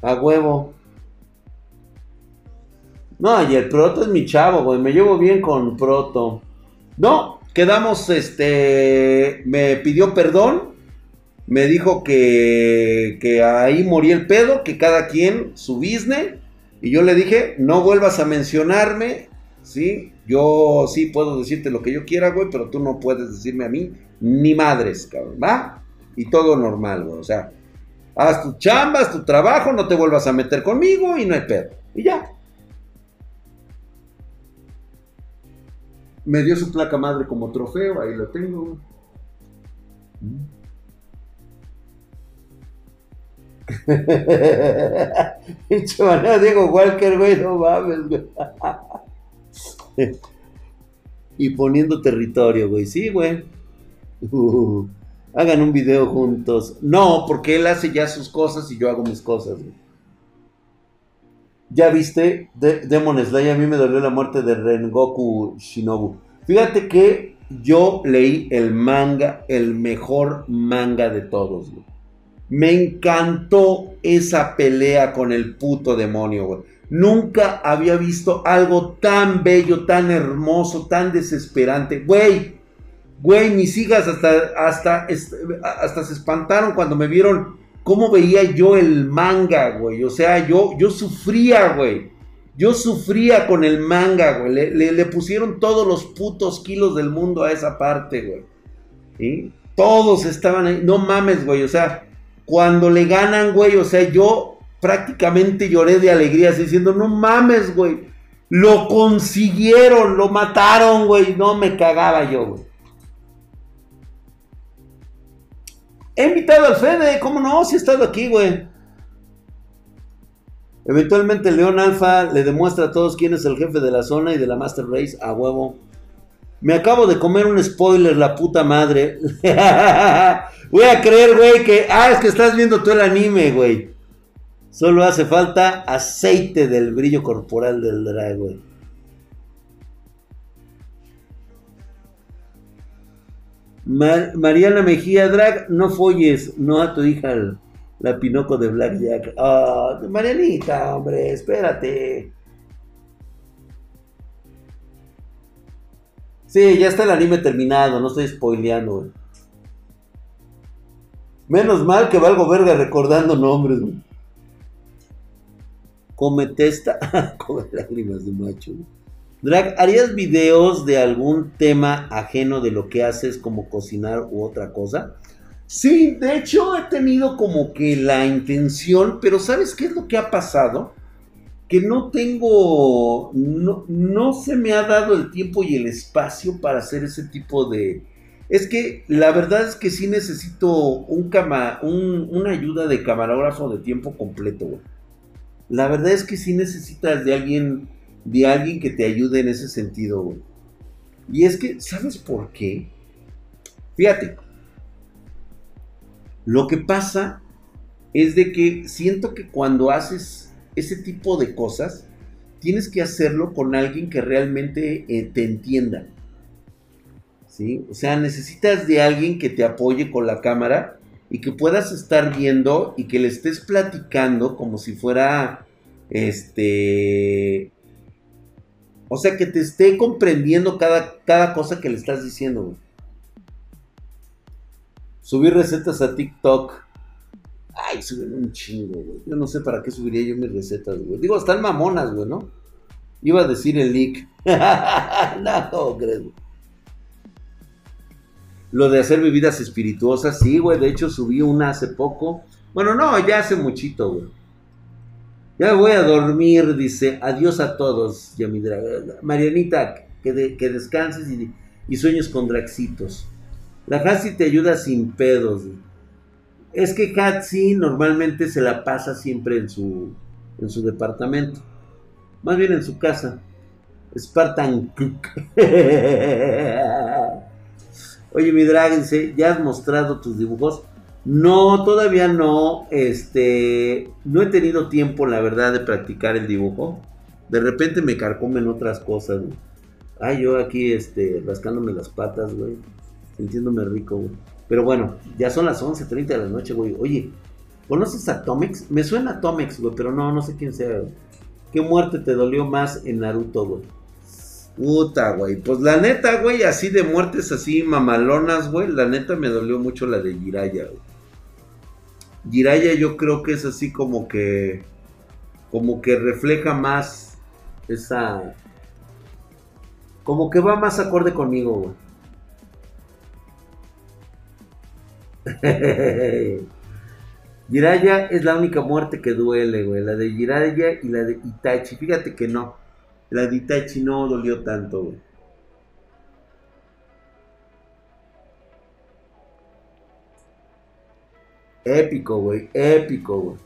A huevo. No, y el Proto es mi chavo, güey, me llevo bien con Proto. No, quedamos, este, me pidió perdón, me dijo que, que ahí morí el pedo, que cada quien su business, y yo le dije, no vuelvas a mencionarme, ¿sí? Yo sí puedo decirte lo que yo quiera, güey, pero tú no puedes decirme a mí ni madres, cabrón, ¿va? Y todo normal, güey, o sea, haz tu chamba, haz tu trabajo, no te vuelvas a meter conmigo y no hay pedo, y ya. Me dio su placa madre como trofeo, ahí lo tengo. (laughs) Chavana, digo Walker, güey, no mames, güey. y poniendo territorio, güey. Sí, güey. Hagan un video juntos. No, porque él hace ya sus cosas y yo hago mis cosas, güey. Ya viste, Demon Slayer, a mí me dolió la muerte de Rengoku Shinobu. Fíjate que yo leí el manga, el mejor manga de todos, Me encantó esa pelea con el puto demonio, güey. Nunca había visto algo tan bello, tan hermoso, tan desesperante. Güey, güey, mis hijas hasta, hasta, hasta se espantaron cuando me vieron cómo veía yo el manga, güey. O sea, yo, yo sufría, güey. Yo sufría con el manga, güey. Le, pusieron todos los putos kilos del mundo a esa parte, güey. Todos estaban ahí. No mames, güey. O sea, cuando le ganan, güey. O sea, yo prácticamente lloré de alegría, diciendo, no mames, güey. Lo consiguieron, lo mataron, güey. No me cagaba yo, güey. He invitado al Fede, ¿cómo no? Si he estado aquí, güey. Eventualmente León Alfa le demuestra a todos quién es el jefe de la zona y de la Master Race a huevo. Me acabo de comer un spoiler, la puta madre. (laughs) Voy a creer, güey, que... Ah, es que estás viendo tú el anime, güey. Solo hace falta aceite del brillo corporal del drag. Mariana Mejía Drag, no folles, no a tu hija la Pinoco de Blackjack. Ah, Marianita, hombre, espérate. Sí, ya está el anime terminado, no estoy spoileando, güey. Menos mal que valgo verga recordando nombres, güey. Come testa, (laughs) come lágrimas de macho. Drag, ¿harías videos de algún tema ajeno de lo que haces como cocinar u otra cosa? Sí, de hecho he tenido como que la intención, pero ¿sabes qué es lo que ha pasado? Que no tengo, no, no se me ha dado el tiempo y el espacio para hacer ese tipo de... Es que la verdad es que sí necesito un cama, un, una ayuda de camarógrafo de tiempo completo, güey. La verdad es que sí necesitas de alguien, de alguien que te ayude en ese sentido, güey. Y es que, ¿sabes por qué? Fíjate, lo que pasa es de que siento que cuando haces ese tipo de cosas, tienes que hacerlo con alguien que realmente eh, te entienda. ¿Sí? O sea, necesitas de alguien que te apoye con la cámara y que puedas estar viendo y que le estés platicando como si fuera este o sea que te esté comprendiendo cada, cada cosa que le estás diciendo subir recetas a TikTok. Ay suben un chingo güey. Yo no sé para qué subiría yo mis recetas güey. Digo están mamonas güey no iba a decir el leak (laughs) no creo lo de hacer bebidas espirituosas, sí, güey. De hecho, subí una hace poco. Bueno, no, ya hace muchito, güey. Ya voy a dormir, dice. Adiós a todos, Yamidra. Marianita, que, descanses y, sueños con Draxitos. La Hatsi te ayuda sin pedos. Es que Hatsi normalmente se la pasa siempre en su, en su departamento. Más bien en su casa. Spartan. (laughs) Oye, mi drag, ¿ya has mostrado tus dibujos? No, todavía no. Este, no he tenido tiempo, la verdad, de practicar el dibujo. De repente me carcomen otras cosas, güey. Ay, yo aquí, este, rascándome las patas, güey. Sintiéndome rico, güey. Pero bueno, ya son las 11.30 de la noche, güey. Oye, ¿conoces a Tomex? Me suena Tomex, güey, pero no, no sé quién sea, güey. ¿Qué muerte te dolió más en Naruto, güey? Puta, güey. Pues la neta, güey, así de muertes así mamalonas, güey. La neta me dolió mucho la de Jiraya, güey. Jiraya yo creo que es así como que. Como que refleja más esa. Como que va más acorde conmigo, güey. (laughs) Jiraya es la única muerte que duele, güey. La de Jiraya y la de Itachi. Fíjate que no. La de Itachi no dolió tanto, güey. Épico, güey. Épico, güey.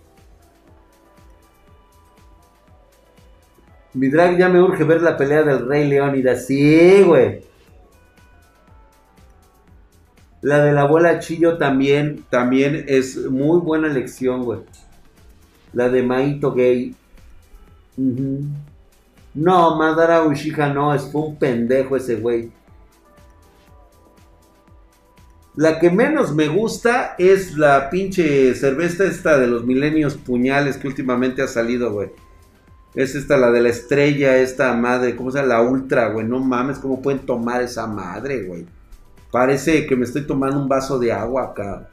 Mi drag ya me urge ver la pelea del Rey Leónidas. Sí, güey. La de la abuela Chillo también, también es muy buena lección, güey. La de Maito Gay. No, Madara Uchiha no, es un pendejo ese güey. La que menos me gusta es la pinche cerveza esta de los milenios puñales que últimamente ha salido, güey. Es esta, la de la estrella, esta madre, ¿cómo se llama? La ultra, güey. No mames, ¿cómo pueden tomar esa madre, güey? Parece que me estoy tomando un vaso de agua acá.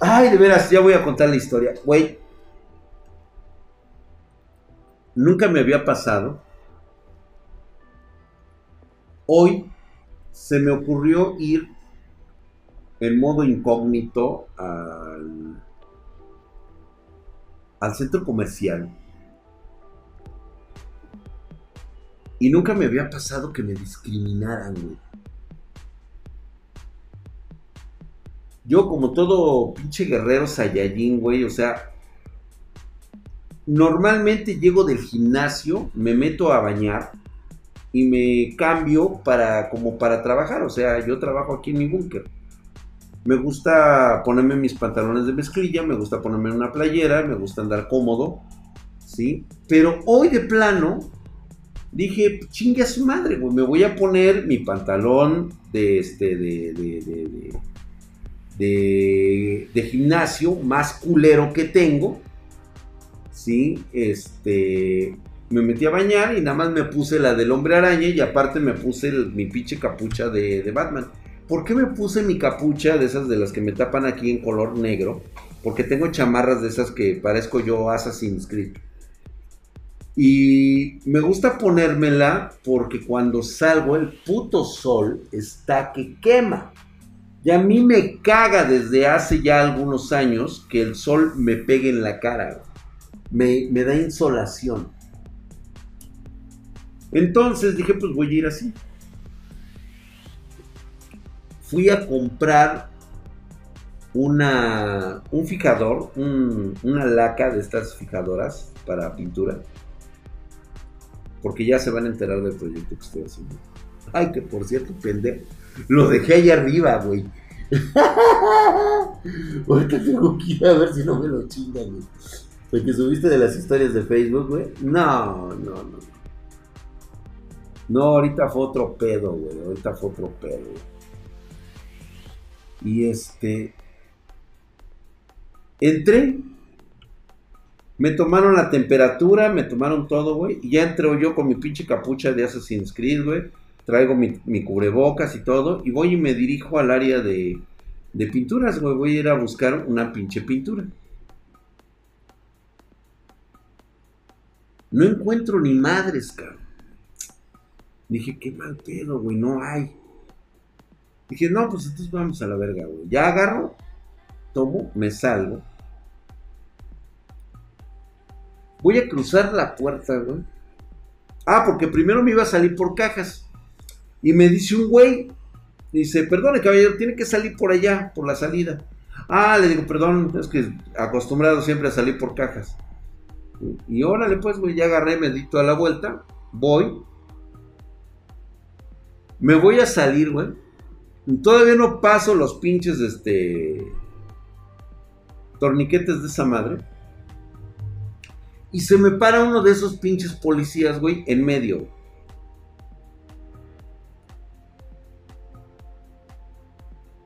Ay, de veras, ya voy a contar la historia. Güey, nunca me había pasado. Hoy se me ocurrió ir en modo incógnito al, al centro comercial. Y nunca me había pasado que me discriminaran, güey. Yo como todo pinche guerrero Saiyajin, güey, o sea, normalmente llego del gimnasio, me meto a bañar y me cambio para como para trabajar, o sea, yo trabajo aquí en mi búnker. Me gusta ponerme mis pantalones de mezclilla, me gusta ponerme una playera, me gusta andar cómodo, ¿sí? Pero hoy de plano dije, chingue a su madre, güey, me voy a poner mi pantalón de este de, de, de de, gimnasio más culero que tengo. Sí, este, me metí a bañar y nada más me puse la del hombre araña y aparte me puse mi pinche capucha de, de, Batman. ¿Por qué me puse mi capucha de esas de las que me tapan aquí en color negro? Porque tengo chamarras de esas que parezco yo Assassin's Creed. Y me gusta ponérmela porque cuando salgo el puto sol está que quema. Y a mí me caga desde hace ya algunos años que el sol me pegue en la cara. Me, me da insolación. Entonces dije, pues voy a ir así. Fui a comprar una, un fijador, una laca de estas fijadoras para pintura. Porque ya se van a enterar del proyecto que estoy haciendo. Ay, que por cierto, pendejo. Lo dejé ahí arriba, güey. (laughs) Ahorita tengo que ir a ver si no me lo chingan, güey. Porque subiste de las historias de Facebook, güey. No, no, no. No, ahorita fue otro pedo, güey. Ahorita fue otro pedo, güey. Y este. Entré. Me tomaron la temperatura, me tomaron todo, güey. Y ya entré yo con mi pinche capucha de Assassin's Creed, güey traigo mi, cubrebocas y todo, y voy y me dirijo al área de, de pinturas, güey. Voy a ir a buscar una pinche pintura. No encuentro ni madres, cabrón. Dije, qué mal pedo, güey, no hay. Dije, no, pues entonces vamos a la verga, güey. Ya agarro, tomo, me salgo. Voy a cruzar la puerta, güey. Ah, porque primero me iba a salir por cajas. Y me dice un güey, dice, perdone caballero, tiene que salir por allá, por la salida. Ah, le digo, perdón, es que acostumbrado siempre a salir por cajas. Y órale, pues, güey, ya agarré, me dito a la vuelta, voy. Me voy a salir, güey. Todavía no paso los pinches, este... Torniquetes de esa madre. Y se me para uno de esos pinches policías, güey, en medio.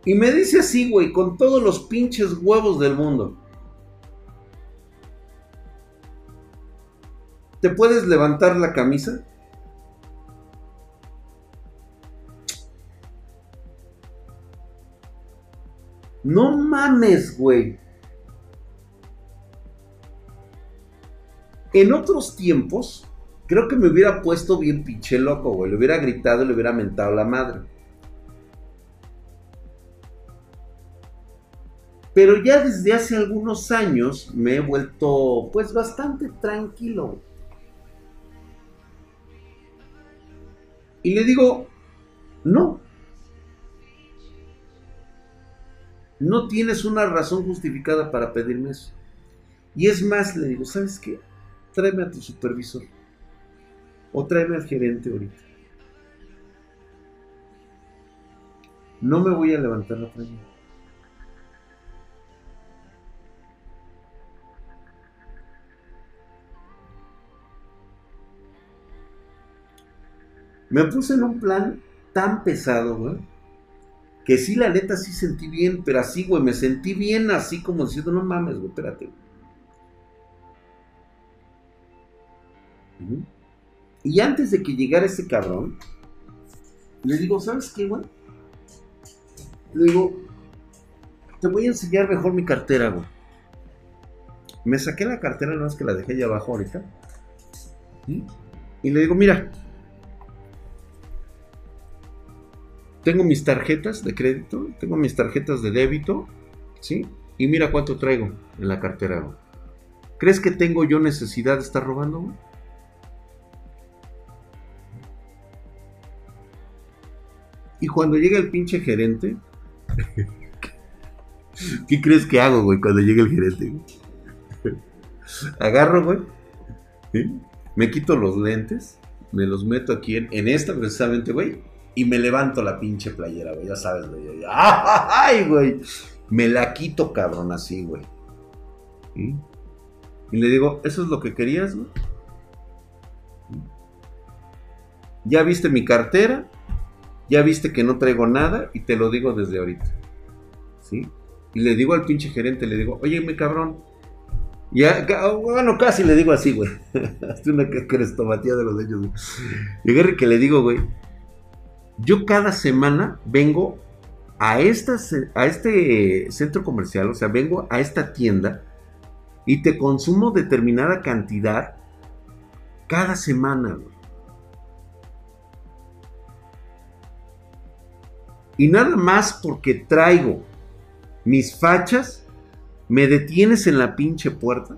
Y me dice así, güey, con todos los pinches huevos del mundo. ¿Te puedes levantar la camisa? No mames, güey. En otros tiempos, creo que me hubiera puesto bien pinche loco, güey. Le hubiera gritado y le hubiera mentado la madre. Pero ya desde hace algunos años me he vuelto pues bastante tranquilo. Y le digo, no. No tienes una razón justificada para pedirme eso. Y es más, le digo, ¿sabes qué? Tráeme a tu supervisor. O tráeme al gerente ahorita. No me voy a levantar la mañana. Me puse en un plan tan pesado, güey, Que sí, la neta sí sentí bien, pero así, güey, me sentí bien así como diciendo, no mames, güey, espérate. Y antes de que llegara ese cabrón, le digo, ¿sabes qué, güey? Le digo, te voy a enseñar mejor mi cartera, güey. Me saqué la cartera, no es que la dejé allá abajo ahorita. Y le digo, mira, tengo mis tarjetas de crédito, tengo mis tarjetas de débito, ¿sí? Y mira cuánto traigo en la cartera. ¿Crees que tengo yo necesidad de estar robando? Y cuando llega el pinche gerente, (laughs) ¿qué crees que hago, güey, cuando llega el gerente? (laughs) Agarro, güey, me quito los lentes, me los meto aquí en, en esta precisamente, güey, y me levanto la pinche playera, güey. Ya sabes, güey. ¡Ay, güey! Me la quito, cabrón, así, güey. Y le digo, ¿eso es lo que querías, güey? Ya viste mi cartera, ya viste que no traigo nada y te lo digo desde ahorita. ¿Sí? Y le digo al pinche gerente, le digo, oye, mi cabrón. Ya, bueno, casi le digo así, güey. (laughs) Hasta una crestomatía de los hechos, güey. Y que le digo, güey, yo cada semana vengo a, esta, a este centro comercial, o sea, vengo a esta tienda y te consumo determinada cantidad cada semana. Y nada más porque traigo mis fachas, me detienes en la pinche puerta.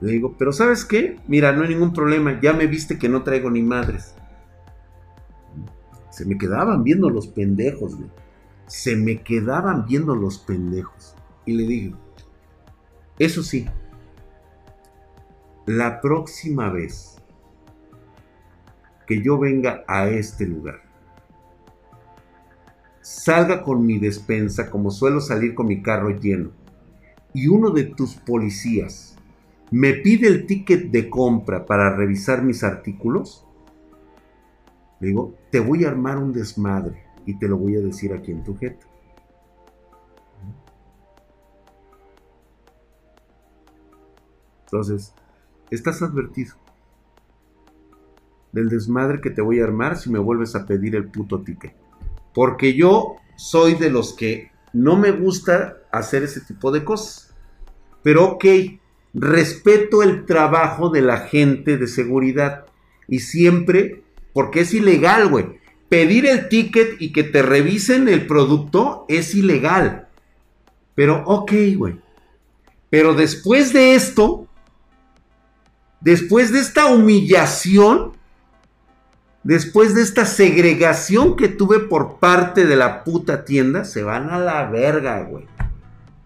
Le digo, pero ¿sabes qué? Mira, no hay ningún problema, ya me viste que no traigo ni madres. Se me quedaban viendo los pendejos. Se me quedaban viendo los pendejos. Y le digo, eso sí, la próxima vez que yo venga a este lugar, salga con mi despensa como suelo salir con mi carro lleno, y uno de tus policías me pide el ticket de compra para revisar mis artículos, le digo, te voy a armar un desmadre y te lo voy a decir aquí en tu jeta. Entonces, estás advertido del desmadre que te voy a armar si me vuelves a pedir el puto ticket. Porque yo soy de los que no me gusta hacer ese tipo de cosas. Pero ok, respeto el trabajo de la gente de seguridad y siempre porque es ilegal, güey. Pedir el ticket y que te revisen el producto es ilegal. Pero ok, güey. Pero después de esto, después de esta humillación, después de esta segregación que tuve por parte de la puta tienda, se van a la verga, güey.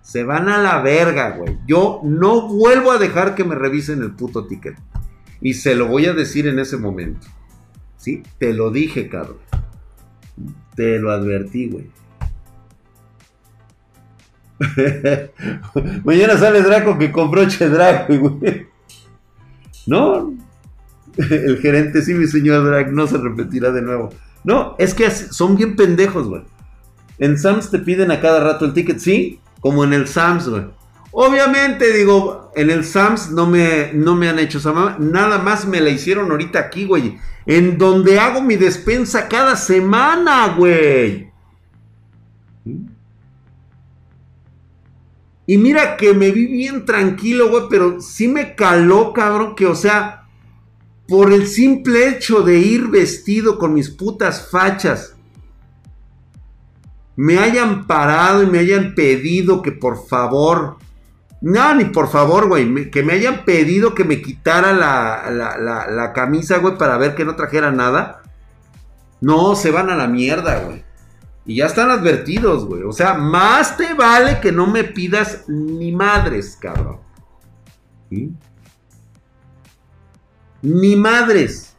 Se van a la verga, güey. Yo no vuelvo a dejar que me revisen el puto ticket. Y se lo voy a decir en ese momento. ¿Sí? Te lo dije, cabrón. Te lo advertí, güey. (laughs) Mañana sale Draco que compró Che Draco, güey. No. (laughs) El gerente, sí, mi señor Drac, no se repetirá de nuevo. No, es que son bien pendejos, güey. En Sams te piden a cada rato el ticket, sí, como en el Sams, güey. Obviamente, digo, en el Sams no me, no me han hecho esa Nada más me la hicieron ahorita aquí, güey. En donde hago mi despensa cada semana, güey. Y mira que me vi bien tranquilo, güey, pero sí me caló, cabrón, que, o sea, por el simple hecho de ir vestido con mis putas fachas, me hayan parado y me hayan pedido que por favor no, ni por favor, güey. que me hayan pedido que me quitara la, camisa, güey, para ver que no trajera nada. No, se van a la mierda, güey. Y ya están advertidos, güey. O sea, más te vale que no me pidas ni madres, cabrón. Ni madres.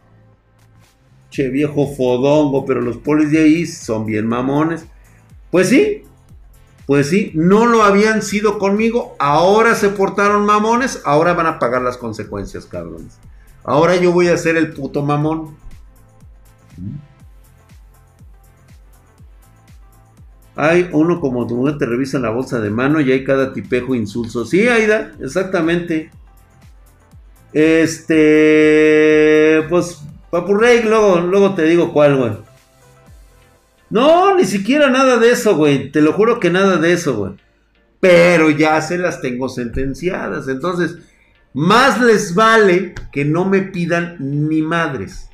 Che, viejo fodongo, pero los polis de ahí son bien mamones. Pues sí, pues sí, no lo habían sido conmigo, ahora se portaron mamones, ahora van a pagar las consecuencias, cabrones. Ahora yo voy a ser el puto mamón. Hay uno como tu te revisa la bolsa de mano y hay cada tipejo insulso. Sí, Aida, exactamente. Este, pues, Papurrey, luego, luego te digo cuál, güey. No, ni siquiera nada de eso, güey. Te lo juro que nada de eso, güey. Pero ya se las tengo sentenciadas. Entonces, más les vale que no me pidan ni madres.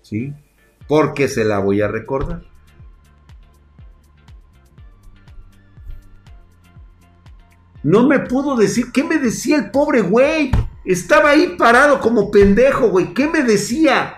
¿Sí? Porque se la voy a recordar. No me pudo decir, ¿qué me decía el pobre güey? Estaba ahí parado como pendejo, güey. ¿Qué me decía?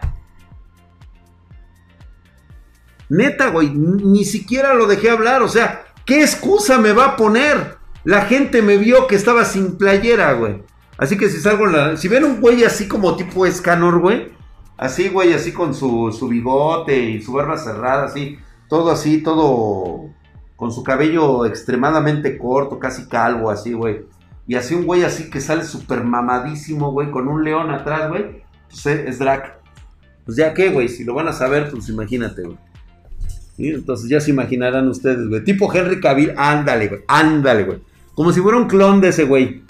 Neta, güey, ni siquiera lo dejé hablar. O sea, ¿qué excusa me va a poner? La gente me vio que estaba sin playera, güey. Así que si salgo en la... Si ven un güey así como tipo escanor, güey. Así, güey, así con su, su bigote y su barba cerrada, así. Todo así, todo con su cabello extremadamente corto, casi calvo, así, güey. Y así un güey así que sale súper mamadísimo, güey, con un león atrás, güey. Pues es Drac. Pues ya qué, güey, si lo van a saber, pues imagínate, güey. Entonces ya se imaginarán ustedes, güey. Tipo Henry Cavill, ándale, güey, ándale, güey. Como si fuera un clon de ese güey.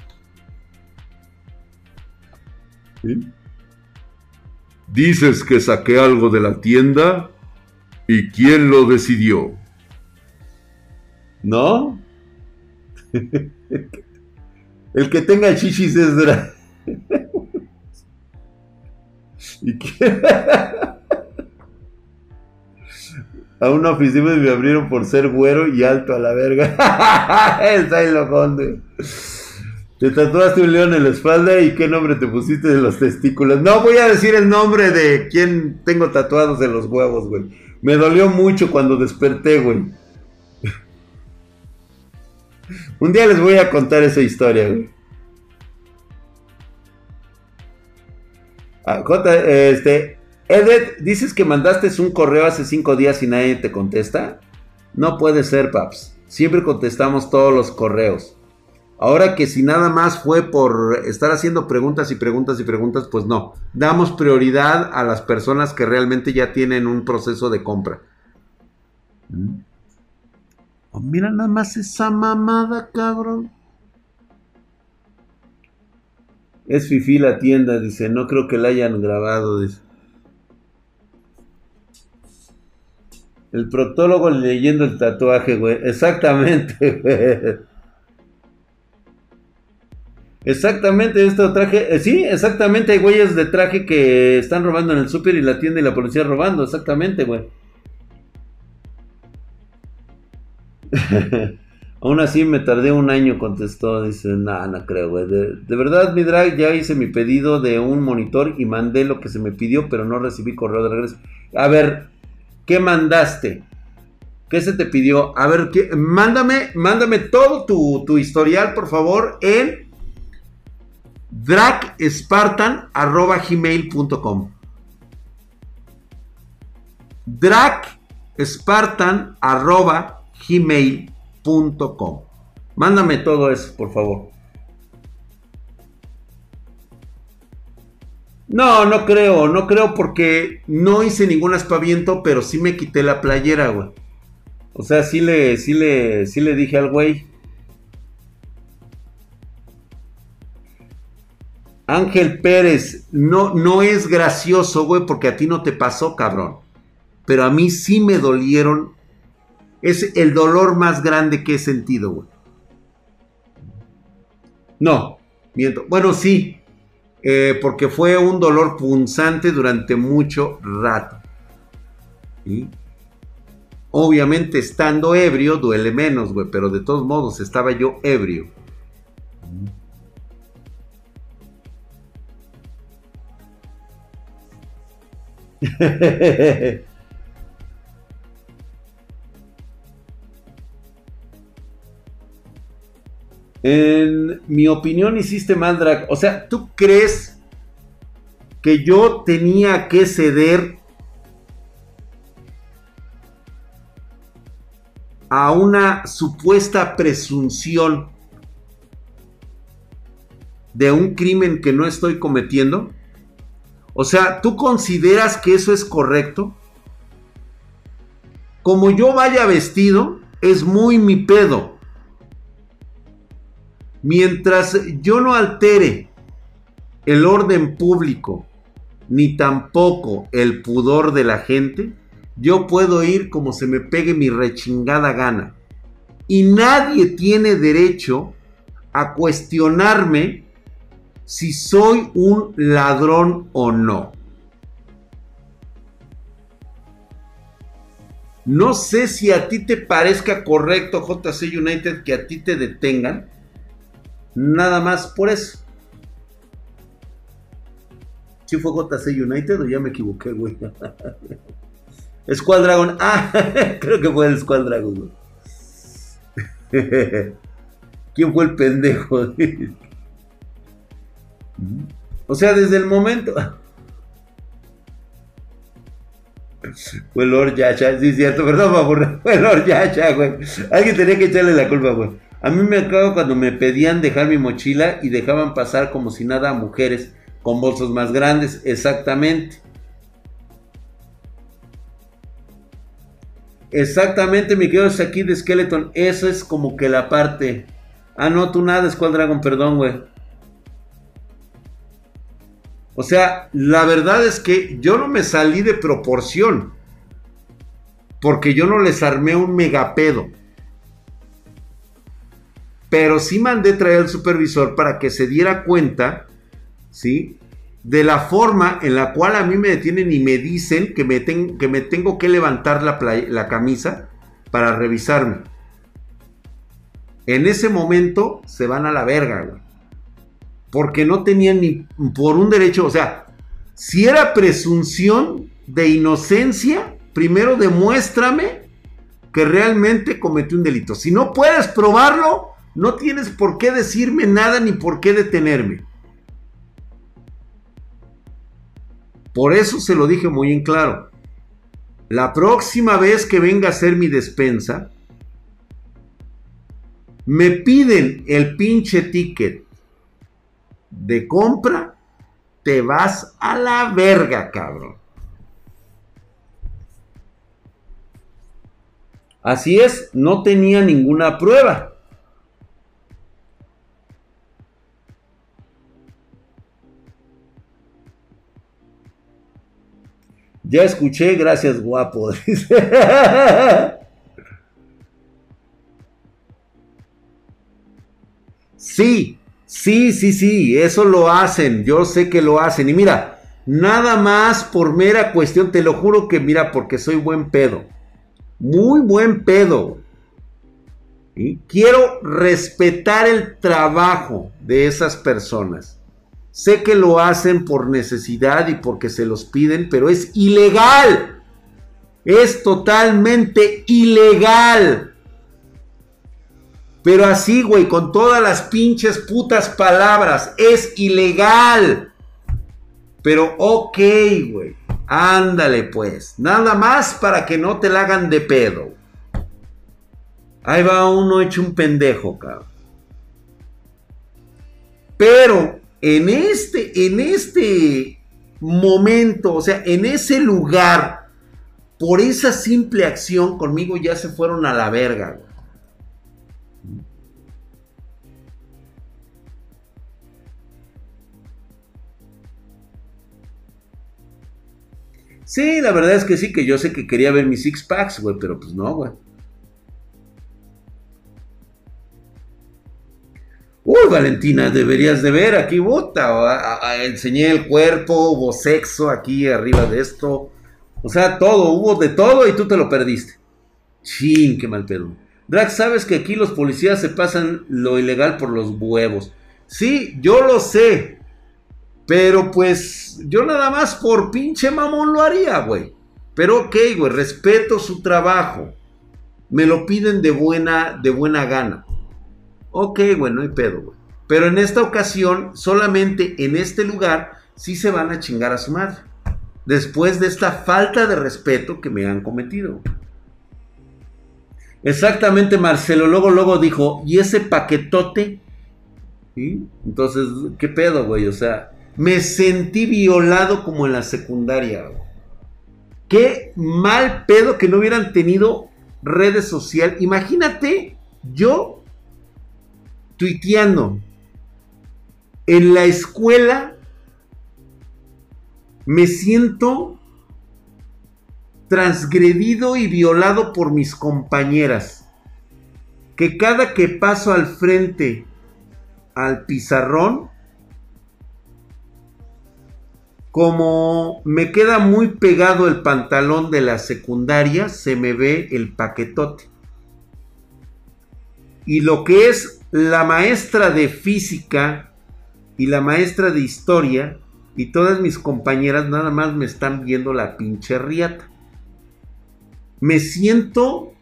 Dices que saqué algo de la tienda. ¿Y quién lo decidió? ¿No? (laughs) El que tenga chichis es Dra. (laughs) ¿Y qué? (laughs) A una oficina me abrieron por ser güero y alto a la verga. (laughs) Está ahí lo conde. Te tatuaste un león en la espalda y qué nombre te pusiste de los testículos. No voy a decir el nombre de quién tengo tatuados en los huevos, güey. Me dolió mucho cuando desperté, güey. (laughs) Un día les voy a contar esa historia, güey. Ah, este, Edet, dices que mandaste un correo hace cinco días y nadie te contesta. No puede ser, paps. Siempre contestamos todos los correos. Ahora que si nada más fue por estar haciendo preguntas y preguntas y preguntas, pues no. Damos prioridad a las personas que realmente ya tienen un proceso de compra. ¿Mm? Oh, mira nada más esa mamada, cabrón. Es Fifi la tienda, dice. No creo que la hayan grabado, dice. El proctólogo leyendo el tatuaje, güey. Exactamente, (laughs) güey. Exactamente, este traje. Eh, sí, exactamente. Hay güeyes de traje que están robando en el súper y la tienda y la policía robando. Exactamente, güey. (laughs) Aún así me tardé un año, contestó. Dice, no, no creo, güey. De, verdad, mi drag, ya hice mi pedido de un monitor y mandé lo que se me pidió, pero no recibí correo de regreso. A ver, ¿qué mandaste? ¿Qué se te pidió? A ver, mándame, mándame todo tu, tu historial, por favor, en dragspartan.gmail.com dragspartan.gmail.com Mándame todo eso, por favor. No, no creo, no creo porque no hice ningún aspaviento, pero sí me quité la playera, güey. O sea, sí le, sí le, sí le dije al güey, Ángel Pérez, no, no es gracioso, güey, porque a ti no te pasó, cabrón. Pero a mí sí me dolieron. Es el dolor más grande que he sentido, güey. No, miento. Bueno, sí. Eh, porque fue un dolor punzante durante mucho rato. Obviamente estando ebrio duele menos, güey. Pero de todos modos estaba yo ebrio. En mi opinión hiciste mal, Drag. O sea, ¿tú crees que yo tenía que ceder a una supuesta presunción de un crimen que no estoy cometiendo? O sea, ¿tú consideras que eso es correcto? como yo vaya vestido, es muy mi pedo. Mientras yo no altere el orden público, ni tampoco el pudor de la gente, yo puedo ir como se me pegue mi rechingada gana. Y nadie tiene derecho a cuestionarme si soy un ladrón o no. No sé si a ti te parezca correcto, JC United, que a ti te detengan. Nada más por eso. ¿Sí fue JC United o ya me equivoqué, güey? (laughs) Squad Dragon. Ah, (laughs) creo que fue el Squad Dragon, (laughs) ¿Quién fue el pendejo? o sea, desde el momento. Fue Lord Yasha, sí, cierto, perdón, favor. Fue Lord Yasha, güey. Alguien tenía que echarle la culpa, güey. A mí me acabo cuando me pedían dejar mi mochila y dejaban pasar como si nada a mujeres con bolsos más grandes, exactamente. Exactamente, mi querido aquí de Skeleton. Eso es como que la parte. Ah, no, tú nada, Squad Dragon, perdón, güey. O sea, la verdad es que yo no me salí de proporción. Porque yo no les armé un megapedo. Pero sí mandé traer al supervisor para que se diera cuenta, ¿sí? De la forma en la cual a mí me detienen y me dicen que me, tengo que levantar la, la camisa para revisarme. En ese momento se van a la verga, güey porque no tenían ni por un derecho, o sea, si era presunción de inocencia, primero demuéstrame que realmente cometió un delito. Si no puedes probarlo, no tienes por qué decirme nada ni por qué detenerme. Por eso se lo dije muy en claro. La próxima vez que venga a hacer mi despensa, me piden el pinche ticket de compra, te vas a la verga, cabrón. Así es, no tenía ninguna prueba. Ya escuché, gracias guapo. (laughs) sí, Sí, sí, sí, eso lo hacen, yo sé que lo hacen. Y mira, nada más por mera cuestión, te lo juro que mira, porque soy buen pedo. Muy buen pedo. y Quiero respetar el trabajo de esas personas. Sé que lo hacen por necesidad y porque se los piden, pero es ilegal. Es totalmente ilegal. Pero así, güey, con todas las pinches putas palabras. Es ilegal. Pero ok, güey. Ándale, pues. Nada más para que no te la hagan de pedo. Ahí va uno hecho un pendejo, cabrón. Pero en este, en este momento, o sea, en ese lugar, por esa simple acción, conmigo ya se fueron a la verga, güey. Sí, la verdad es que sí, que yo sé que quería ver mis six packs, güey, pero pues no, güey. Uy, Valentina, deberías de ver, aquí bota, enseñé el cuerpo, hubo sexo aquí arriba de esto. O sea, todo, hubo de todo y tú te lo perdiste. Chin, qué mal pedo. Drag, sabes que aquí los policías se pasan lo ilegal por los huevos. Sí, yo lo sé. Pero pues yo nada más por pinche mamón lo haría, güey. Pero ok, güey, respeto su trabajo. Me lo piden de buena, de buena gana. Ok, güey, no hay pedo, güey. Pero en esta ocasión, solamente en este lugar, sí se van a chingar a su madre. Después de esta falta de respeto que me han cometido. Exactamente, Marcelo. Luego, luego dijo, ¿y ese paquetote? Entonces, ¿qué pedo, güey? O sea, me sentí violado como en la secundaria. Qué mal pedo que no hubieran tenido redes sociales. Imagínate yo tuiteando en la escuela me siento transgredido y violado por mis compañeras. Que cada que paso al frente al pizarrón, como me queda muy pegado el pantalón de la secundaria, se me ve el paquetote. Y lo que es la maestra de física y la maestra de historia y todas mis compañeras nada más me están viendo la pinche riata. Me siento...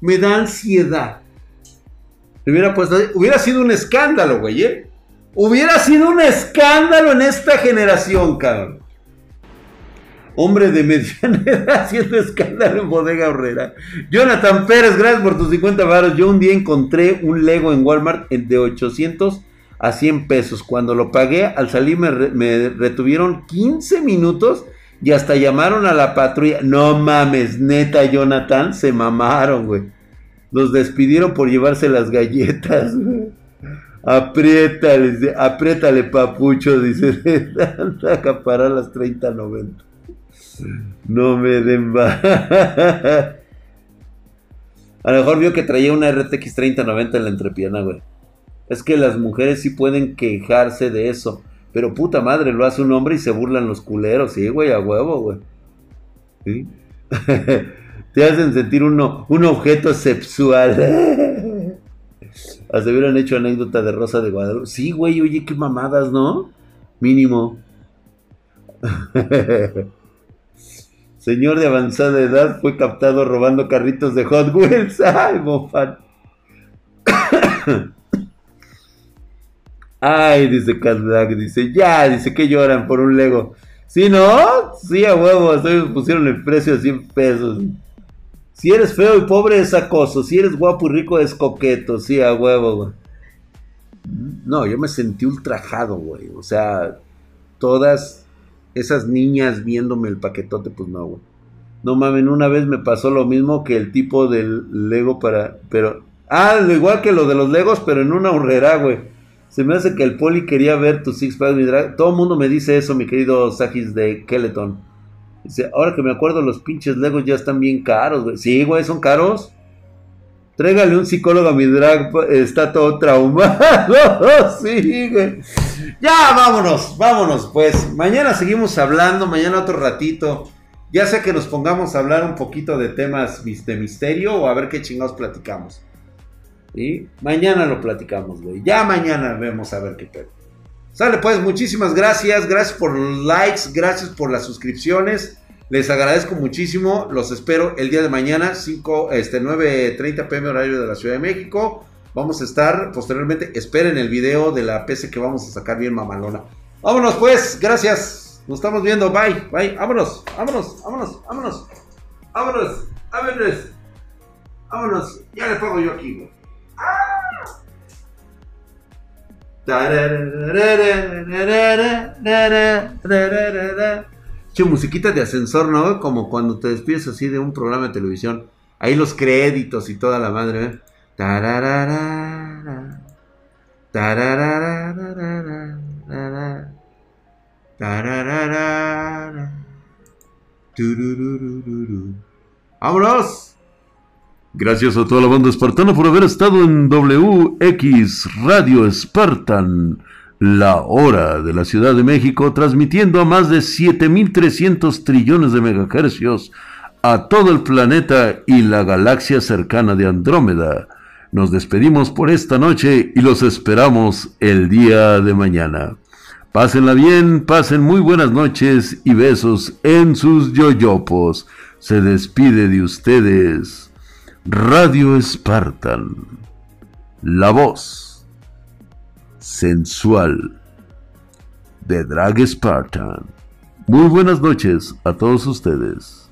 Me da ansiedad. Hubiera, sido un escándalo, güey, ¿eh? Hubiera sido un escándalo en esta generación, cabrón. Hombre de mediana (laughs) edad haciendo escándalo en bodega horrera. Jonathan Pérez, gracias por tus 50 baros. Yo un día encontré un Lego en Walmart de 800 a 100 pesos. Cuando lo pagué, al salir me, me retuvieron 15 minutos y hasta llamaron a la patrulla. No mames, neta, Jonathan, se mamaron, güey. Los despidieron por llevarse las galletas, güey. Apriétale, apriétale, papucho, dice. (laughs) Acaparar las 30.90. No me den A lo mejor vio que traía una RTX 3090 en la entrepierna, güey. Es que las mujeres sí pueden quejarse de eso. Pero puta madre, lo hace un hombre y se burlan los culeros. Sí, güey, a huevo, güey. (laughs) Te hacen sentir uno, un objeto sexual. Hubieran hecho anécdota de Rosa de Guadalupe. Sí, güey, oye, qué mamadas, ¿no? Mínimo. (laughs) Señor de avanzada edad fue captado robando carritos de Hot Wheels. (laughs) Ay, mofan. (coughs) Ay, dice Kazdak, dice, ya, dice que lloran por un Lego. ¿Sí, no? Sí, a huevo, pusieron el precio a 100 pesos. Si eres feo y pobre es acoso. Si eres guapo y rico es coqueto. Sí, a huevo, güey. No, yo me sentí ultrajado, güey. O sea, todas esas niñas viéndome el paquetote, pues no, güey. No mames, una vez me pasó lo mismo que el tipo del Lego para. Pero. Ah, igual que lo de los Legos, pero en una horrera, güey. Se me hace que el poli quería ver tu Six Pack Drag. Todo el mundo me dice eso, mi querido Sajis de Skeleton. Dice, ahora que me acuerdo, los pinches Legos ya están bien caros, güey. Sí, güey, son caros. Trégale un psicólogo a mi drag, está todo traumado. (laughs) sí, güey. Ya, vámonos, vámonos, pues. Mañana seguimos hablando, mañana otro ratito. Ya sea que nos pongamos a hablar un poquito de temas de misterio o a ver qué chingados platicamos. ¿Sí? Mañana lo platicamos, güey. Ya mañana vemos a ver qué pedo. Sale pues, muchísimas gracias, gracias por los likes, gracias por las suscripciones. Les agradezco muchísimo, los espero el día de mañana, 5, este, 9.30 pm horario de la Ciudad de México. Vamos a estar posteriormente, esperen el video de la PC que vamos a sacar bien mamalona. Vámonos pues, gracias. Nos estamos viendo, bye, bye, vámonos, vámonos, vámonos, vámonos, vámonos, vámonos, vámonos. Ya le pongo yo aquí, güey. Che, musiquita de ascensor, ¿no? Como cuando te despides así de un programa de televisión. Ahí los créditos y toda la madre, ¿eh? ¡Vámonos! Gracias a toda la banda espartana por haber estado en WX Radio Spartan, la hora de la Ciudad de México, transmitiendo a más de 7300 trillones de megahercios a todo el planeta y la galaxia cercana de Andrómeda. Nos despedimos por esta noche y los esperamos el día de mañana. Pásenla bien, pasen muy buenas noches y besos en sus yoyopos. Se despide de ustedes. Radio Spartan, la voz sensual de Drag Spartan. Muy buenas noches a todos ustedes.